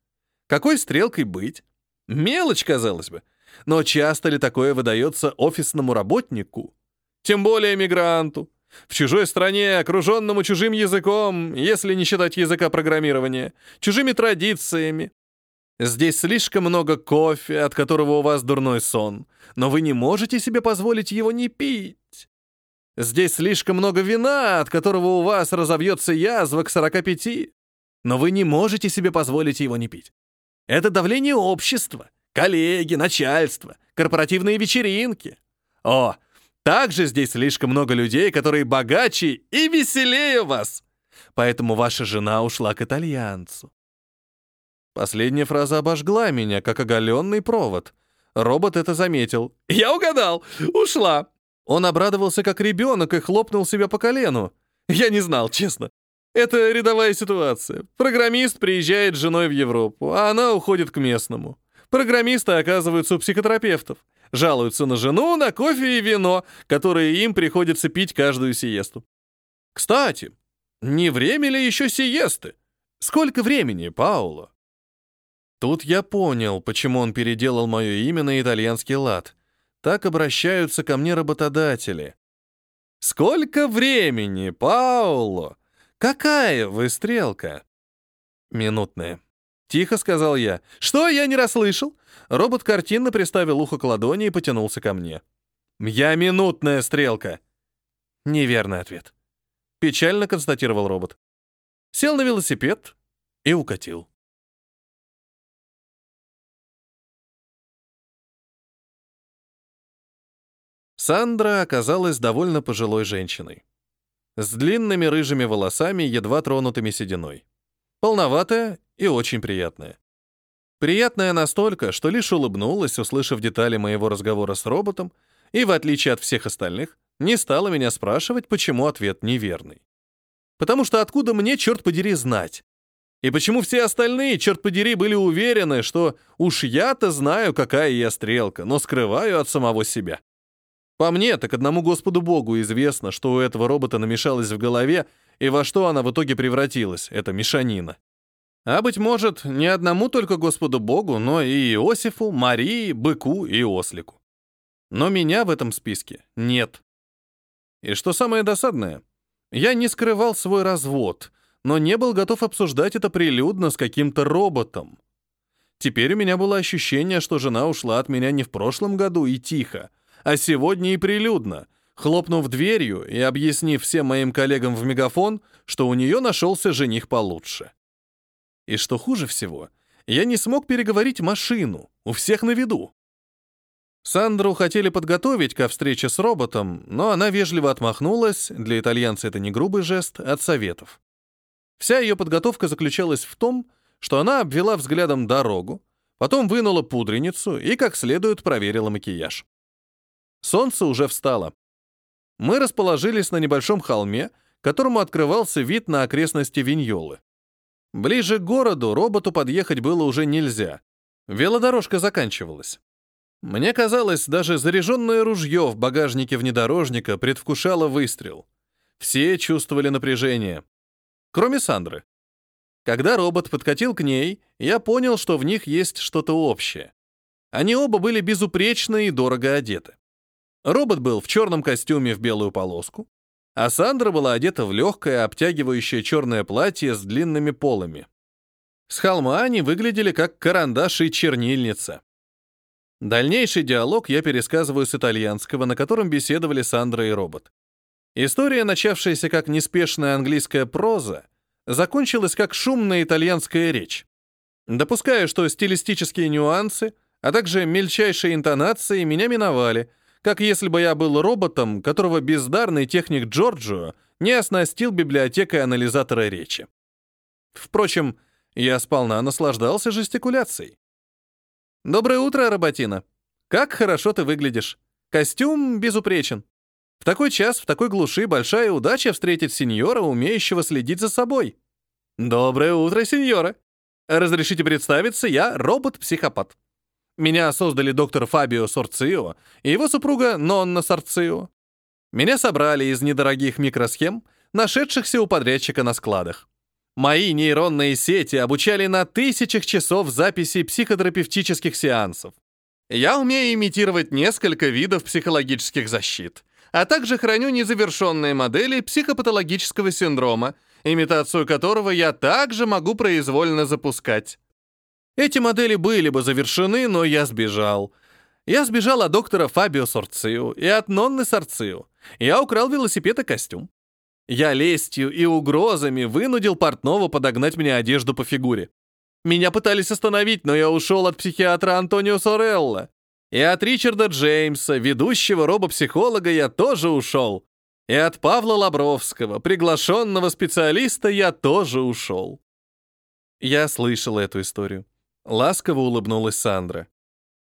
S1: «Какой стрелкой быть? Мелочь, казалось бы. Но часто ли такое выдается офисному работнику? Тем более мигранту. В чужой стране, окруженному чужим языком, если не считать языка программирования, чужими традициями. Здесь слишком много кофе, от которого у вас дурной сон, но вы не можете себе позволить его не пить. Здесь слишком много вина, от которого у вас разовьется язва к 45, но вы не можете себе позволить его не пить. Это давление общества, коллеги, начальство, корпоративные вечеринки. О, также здесь слишком много людей, которые богаче и веселее вас. Поэтому ваша жена ушла к итальянцу. Последняя фраза обожгла меня, как оголенный провод. Робот это заметил. «Я угадал! Ушла!» Он обрадовался, как ребенок, и хлопнул себя по колену. Я не знал, честно. Это рядовая ситуация. Программист приезжает с женой в Европу, а она уходит к местному. Программисты оказываются у психотерапевтов. Жалуются на жену, на кофе и вино, которые им приходится пить каждую сиесту. Кстати, не время ли еще сиесты? Сколько времени, Пауло? Тут я понял, почему он переделал мое имя на итальянский лад. Так обращаются ко мне работодатели. «Сколько времени, Пауло? Какая вы стрелка?» «Минутная», Тихо сказал я. «Что, я не расслышал?» Робот картинно приставил ухо к ладони и потянулся ко мне. «Я минутная стрелка». Неверный ответ. Печально констатировал робот. Сел на велосипед и укатил. Сандра оказалась довольно пожилой женщиной. С длинными рыжими волосами, едва тронутыми сединой. Полноватая и очень приятная. Приятная настолько, что лишь улыбнулась, услышав детали моего разговора с роботом, и, в отличие от всех остальных, не стала меня спрашивать, почему ответ неверный. Потому что откуда мне, черт подери, знать? И почему все остальные, черт подери, были уверены, что уж я-то знаю, какая я стрелка, но скрываю от самого себя? По мне, так одному Господу Богу известно, что у этого робота намешалось в голове, и во что она в итоге превратилась, эта мешанина. А, быть может, не одному только Господу Богу, но и Иосифу, Марии, Быку и Ослику. Но меня в этом списке нет. И что самое досадное, я не скрывал свой развод, но не был готов обсуждать это прилюдно с каким-то роботом. Теперь у меня было ощущение, что жена ушла от меня не в прошлом году и тихо, а сегодня и прилюдно, хлопнув дверью и объяснив всем моим коллегам в мегафон, что у нее нашелся жених получше. И что хуже всего, я не смог переговорить машину, у всех на виду. Сандру хотели подготовить ко встрече с роботом, но она вежливо отмахнулась, для итальянца это не грубый жест, от советов. Вся ее подготовка заключалась в том, что она обвела взглядом дорогу, потом вынула пудреницу и как следует проверила макияж. Солнце уже встало. Мы расположились на небольшом холме, которому открывался вид на окрестности Виньолы. Ближе к городу роботу подъехать было уже нельзя. Велодорожка заканчивалась. Мне казалось, даже заряженное ружье в багажнике внедорожника предвкушало выстрел. Все чувствовали напряжение. Кроме Сандры. Когда робот подкатил к ней, я понял, что в них есть что-то общее. Они оба были безупречны и дорого одеты. Робот был в черном костюме в белую полоску, а Сандра была одета в легкое, обтягивающее черное платье с длинными полами. С холма они выглядели как карандаш и чернильница. Дальнейший диалог я пересказываю с итальянского, на котором беседовали Сандра и робот. История, начавшаяся как неспешная английская проза, закончилась как шумная итальянская речь. Допускаю, что стилистические нюансы, а также мельчайшие интонации меня миновали — как если бы я был роботом, которого бездарный техник Джорджио не оснастил библиотекой анализатора речи. Впрочем, я сполна наслаждался жестикуляцией. «Доброе утро, Роботина. Как хорошо ты выглядишь. Костюм безупречен. В такой час, в такой глуши большая удача встретить сеньора, умеющего следить за собой. Доброе утро, сеньора. Разрешите представиться, я робот-психопат. Меня создали доктор Фабио Сорцио и его супруга Нонна Сорцио. Меня собрали из недорогих микросхем, нашедшихся у подрядчика на складах. Мои нейронные сети обучали на тысячах часов записи психотерапевтических сеансов. Я умею имитировать несколько видов психологических защит, а также храню незавершенные модели психопатологического синдрома, имитацию которого я также могу произвольно запускать. Эти модели были бы завершены, но я сбежал. Я сбежал от доктора Фабио Сорцио и от Нонны Сорцио. Я украл велосипед и костюм. Я лестью и угрозами вынудил портного подогнать мне одежду по фигуре. Меня пытались остановить, но я ушел от психиатра Антонио Сорелла. И от Ричарда Джеймса, ведущего робопсихолога, я тоже ушел. И от Павла Лабровского, приглашенного специалиста, я тоже ушел. Я слышал эту историю. Ласково улыбнулась Сандра.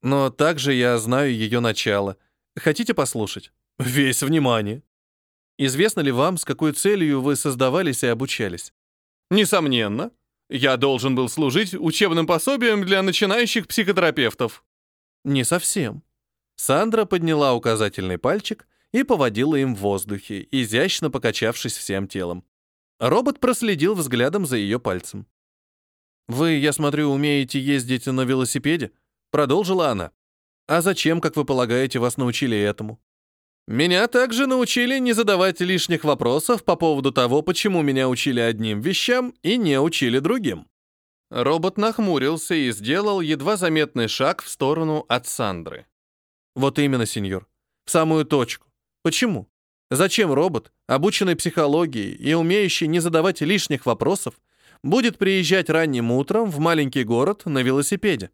S1: Но также я знаю ее начало. Хотите послушать? Весь внимание. Известно ли вам, с какой целью вы создавались и обучались? Несомненно. Я должен был служить учебным пособием для начинающих психотерапевтов. Не совсем. Сандра подняла указательный пальчик и поводила им в воздухе, изящно покачавшись всем телом. Робот проследил взглядом за ее пальцем. «Вы, я смотрю, умеете ездить на велосипеде?» Продолжила она. «А зачем, как вы полагаете, вас научили этому?» «Меня также научили не задавать лишних вопросов по поводу того, почему меня учили одним вещам и не учили другим». Робот нахмурился и сделал едва заметный шаг в сторону от Сандры. «Вот именно, сеньор. В самую точку. Почему? Зачем робот, обученный психологией и умеющий не задавать лишних вопросов, будет приезжать ранним утром в маленький город на велосипеде.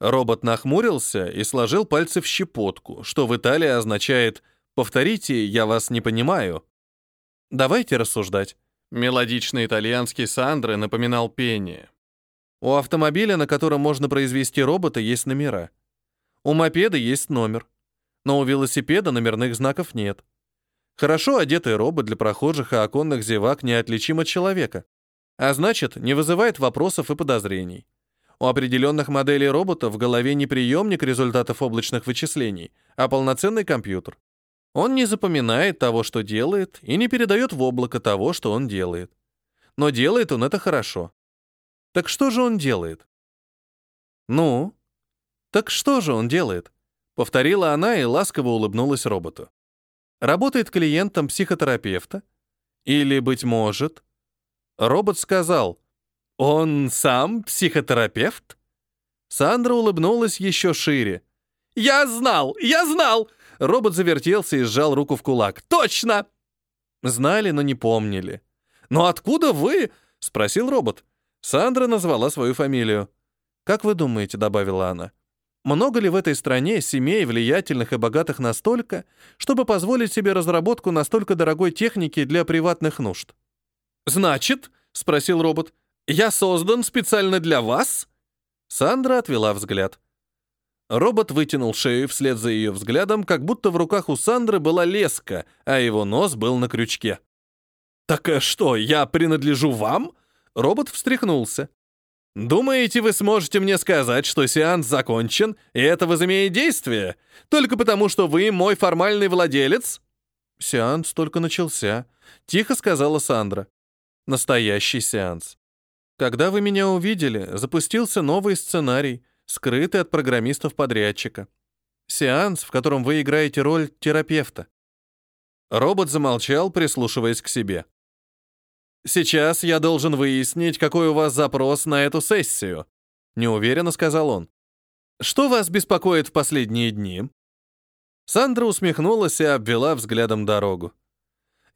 S1: Робот нахмурился и сложил пальцы в щепотку, что в Италии означает «повторите, я вас не понимаю». Давайте рассуждать. Мелодичный итальянский Сандры напоминал пение. У автомобиля, на котором можно произвести робота, есть номера. У мопеда есть номер. Но у велосипеда номерных знаков нет. Хорошо одетый робот для прохожих и оконных зевак неотличим от человека. А значит, не вызывает вопросов и подозрений. У определенных моделей робота в голове не приемник результатов облачных вычислений, а полноценный компьютер. Он не запоминает того, что делает, и не передает в облако того, что он делает. Но делает он это хорошо. Так что же он делает? Ну? Так что же он делает? Повторила она и ласково улыбнулась роботу. Работает клиентом психотерапевта? Или, быть может, Робот сказал, «Он сам психотерапевт?» Сандра улыбнулась еще шире. «Я знал! Я знал!» Робот завертелся и сжал руку в кулак. «Точно!» Знали, но не помнили. «Но откуда вы?» — спросил робот. Сандра назвала свою фамилию. «Как вы думаете?» — добавила она. Много ли в этой стране семей влиятельных и богатых настолько, чтобы позволить себе разработку настолько дорогой техники для приватных нужд? «Значит», — спросил робот, — «я создан специально для вас?» Сандра отвела взгляд. Робот вытянул шею вслед за ее взглядом, как будто в руках у Сандры была леска, а его нос был на крючке. «Так э, что, я принадлежу вам?» Робот встряхнулся. «Думаете, вы сможете мне сказать, что сеанс закончен, и это возымеет действие? Только потому, что вы мой формальный владелец?» «Сеанс только начался», — тихо сказала Сандра. «Настоящий сеанс. Когда вы меня увидели, запустился новый сценарий, скрытый от программистов-подрядчика. Сеанс, в котором вы играете роль терапевта». Робот замолчал, прислушиваясь к себе. «Сейчас я должен выяснить, какой у вас запрос на эту сессию», — неуверенно сказал он. «Что вас беспокоит в последние дни?» Сандра усмехнулась и обвела взглядом дорогу.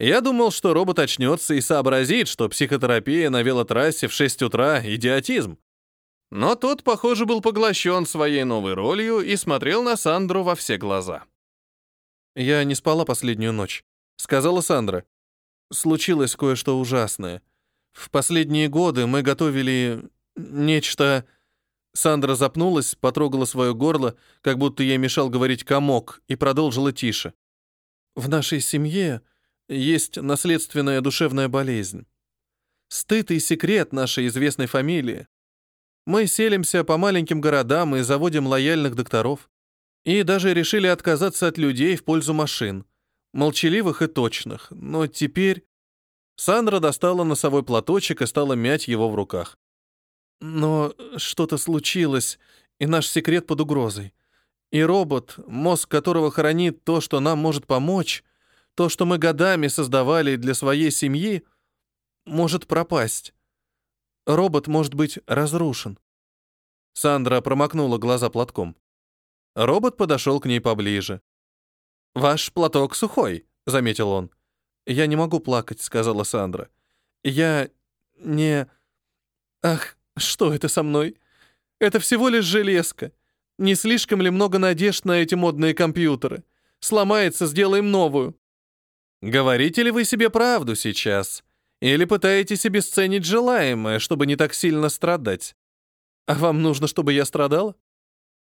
S1: Я думал, что робот очнется и сообразит, что психотерапия на велотрассе в 6 утра — идиотизм. Но тот, похоже, был поглощен своей новой ролью и смотрел на Сандру во все глаза. «Я не спала последнюю ночь», — сказала Сандра случилось кое-что ужасное. В последние годы мы готовили нечто... Сандра запнулась, потрогала свое горло, как будто ей мешал говорить комок, и продолжила тише. В нашей семье есть наследственная душевная болезнь. Стыд и секрет нашей известной фамилии. Мы селимся по маленьким городам и заводим лояльных докторов. И даже решили отказаться от людей в пользу машин молчаливых и точных, но теперь... Сандра достала носовой платочек и стала мять его в руках. Но что-то случилось, и наш секрет под угрозой. И робот, мозг которого хранит то, что нам может помочь, то, что мы годами создавали для своей семьи, может пропасть. Робот может быть разрушен. Сандра промокнула глаза платком. Робот подошел к ней поближе. «Ваш платок сухой», — заметил он. «Я не могу плакать», — сказала Сандра. «Я не... Ах, что это со мной? Это всего лишь железка. Не слишком ли много надежд на эти модные компьютеры? Сломается, сделаем новую». «Говорите ли вы себе правду сейчас? Или пытаетесь обесценить желаемое, чтобы не так сильно страдать? А вам нужно, чтобы я страдала?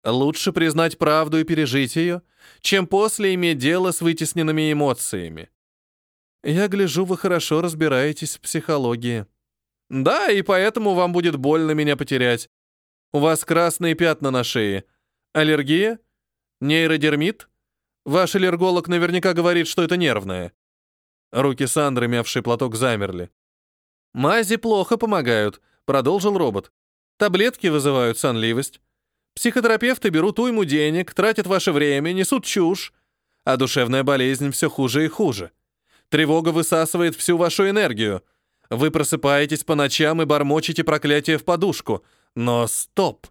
S1: Лучше признать правду и пережить ее, чем после иметь дело с вытесненными эмоциями. Я гляжу, вы хорошо разбираетесь в психологии. Да, и поэтому вам будет больно меня потерять. У вас красные пятна на шее. Аллергия? Нейродермит? Ваш аллерголог наверняка говорит, что это нервное. Руки Сандры, мявший платок, замерли. «Мази плохо помогают», — продолжил робот. «Таблетки вызывают сонливость. Психотерапевты берут уйму денег, тратят ваше время, несут чушь, а душевная болезнь все хуже и хуже. Тревога высасывает всю вашу энергию. Вы просыпаетесь по ночам и бормочете проклятие в подушку. Но стоп!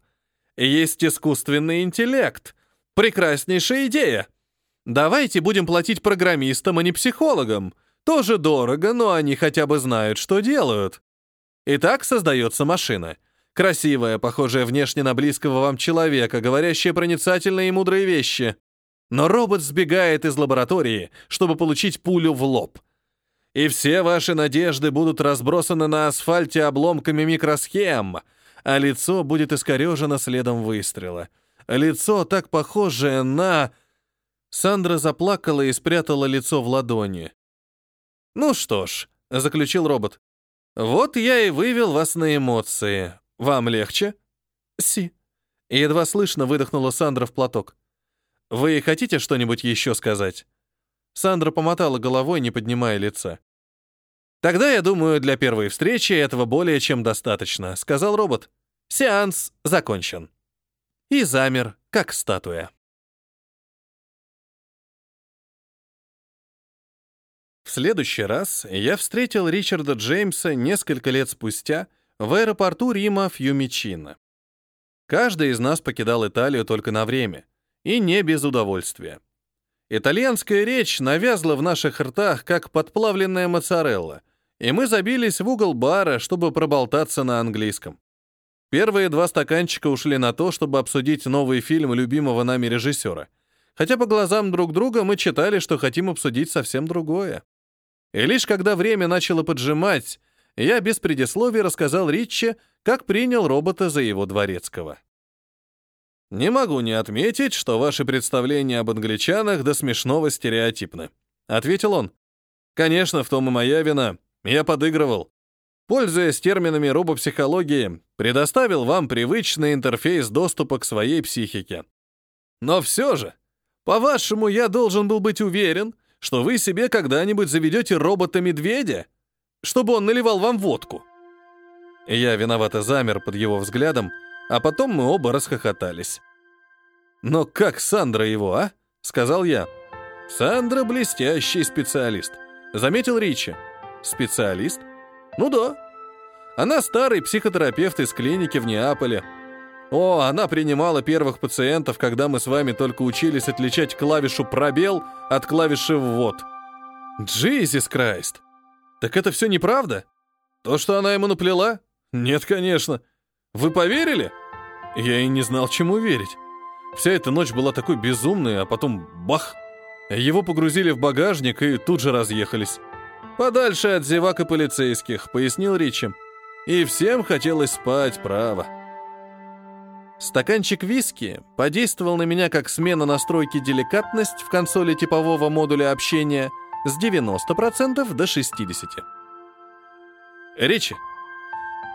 S1: Есть искусственный интеллект. Прекраснейшая идея. Давайте будем платить программистам, а не психологам. Тоже дорого, но они хотя бы знают, что делают. Итак, создается машина — Красивая, похожая внешне на близкого вам человека, говорящая проницательные и мудрые вещи. Но робот сбегает из лаборатории, чтобы получить пулю в лоб. И все ваши надежды будут разбросаны на асфальте обломками микросхем, а лицо будет искорежено следом выстрела. Лицо так похожее на... Сандра заплакала и спрятала лицо в ладони. «Ну что ж», — заключил робот, — «вот я и вывел вас на эмоции. «Вам легче?» «Си». Едва слышно выдохнула Сандра в платок. «Вы хотите что-нибудь еще сказать?» Сандра помотала головой, не поднимая лица. «Тогда, я думаю, для первой встречи этого более чем достаточно», — сказал робот. «Сеанс закончен». И замер, как статуя. Следующий раз я встретил Ричарда Джеймса несколько лет спустя — в аэропорту Рима Фьюмичино. Каждый из нас покидал Италию только на время, и не без удовольствия. Итальянская речь навязла в наших ртах, как подплавленная моцарелла, и мы забились в угол бара, чтобы проболтаться на английском. Первые два стаканчика ушли на то, чтобы обсудить новый фильм любимого нами режиссера. Хотя по глазам друг друга мы читали, что хотим обсудить совсем другое. И лишь когда время начало поджимать, я без предисловий рассказал Риччи, как принял робота за его дворецкого. «Не могу не отметить, что ваши представления об англичанах до смешного стереотипны», — ответил он. «Конечно, в том и моя вина. Я подыгрывал. Пользуясь терминами робопсихологии, предоставил вам привычный интерфейс доступа к своей психике. Но все же, по-вашему, я должен был быть уверен, что вы себе когда-нибудь заведете робота-медведя, чтобы он наливал вам водку. Я виновато замер под его взглядом, а потом мы оба расхохотались. «Но как Сандра его, а?» — сказал я. «Сандра — блестящий специалист», — заметил Ричи. «Специалист?» Ну да. Она старый психотерапевт из клиники в Неаполе. О, она принимала первых пациентов, когда мы с вами только учились отличать клавишу «пробел» от клавиши «ввод». Джизис Крайст! Так это все неправда? То, что она ему наплела? Нет, конечно. Вы поверили? Я и не знал, чему верить. Вся эта ночь была такой безумной, а потом бах! Его погрузили в багажник и тут же разъехались. «Подальше от зевак и полицейских», — пояснил Ричи. «И всем хотелось спать, право». Стаканчик виски подействовал на меня как смена настройки деликатность в консоли типового модуля общения с 90% до 60%. «Ричи,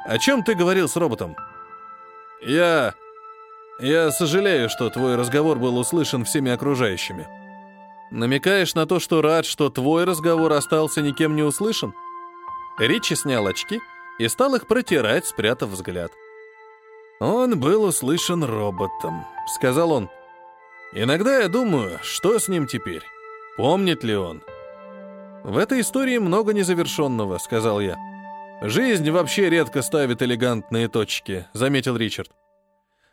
S1: о чем ты говорил с роботом?» «Я... я сожалею, что твой разговор был услышан всеми окружающими». Намекаешь на то, что рад, что твой разговор остался никем не услышан? Ричи снял очки и стал их протирать, спрятав взгляд. «Он был услышан роботом», — сказал он. «Иногда я думаю, что с ним теперь? Помнит ли он?» «В этой истории много незавершенного», — сказал я. «Жизнь вообще редко ставит элегантные точки», — заметил Ричард.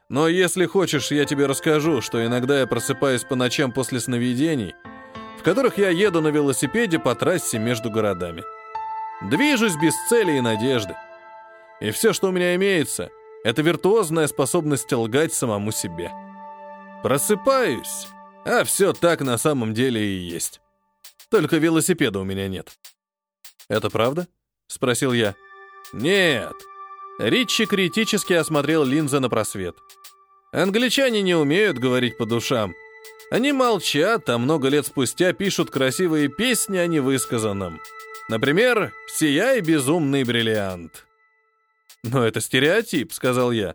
S1: Но если хочешь, я тебе расскажу, что иногда я просыпаюсь по ночам после сновидений, в которых я еду на велосипеде по трассе между городами. Движусь без цели и надежды. И все, что у меня имеется, это виртуозная способность лгать самому себе. Просыпаюсь, а все так на самом деле и есть. Только велосипеда у меня нет. «Это правда?» — спросил я. «Нет». Ричи критически осмотрел линзы на просвет. Англичане не умеют говорить по душам. Они молчат, а много лет спустя пишут красивые песни о невысказанном. Например, «Сияй, безумный бриллиант». «Но это стереотип», — сказал я.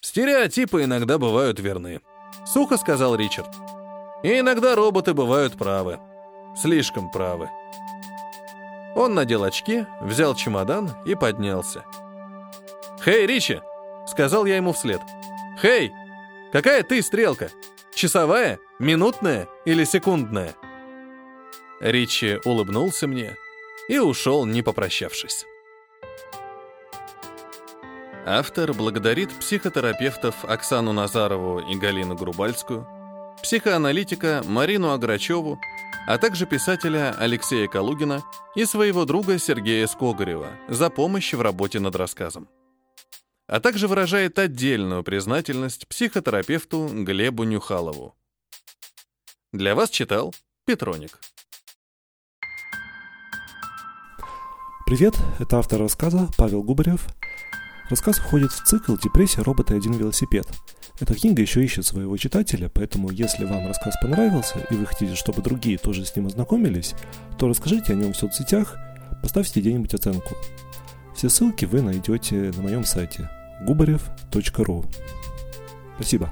S1: «Стереотипы иногда бывают верны», — сухо сказал Ричард. «И иногда роботы бывают правы. Слишком правы». Он надел очки, взял чемодан и поднялся. «Хей, Ричи!» — сказал я ему вслед. «Хей, какая ты стрелка? Часовая, минутная или секундная?» Ричи улыбнулся мне и ушел, не попрощавшись. Автор благодарит психотерапевтов Оксану Назарову и Галину Грубальскую, психоаналитика Марину Аграчеву, а также писателя Алексея Калугина и своего друга Сергея Скогарева за помощь в работе над рассказом а также выражает отдельную признательность психотерапевту Глебу Нюхалову. Для вас читал Петроник.
S2: Привет, это автор рассказа Павел Губарев. Рассказ входит в цикл «Депрессия, робота и один велосипед». Эта книга еще ищет своего читателя, поэтому если вам рассказ понравился и вы хотите, чтобы другие тоже с ним ознакомились, то расскажите о нем в соцсетях, поставьте где-нибудь оценку. Все ссылки вы найдете на моем сайте gubarev.ru. Спасибо.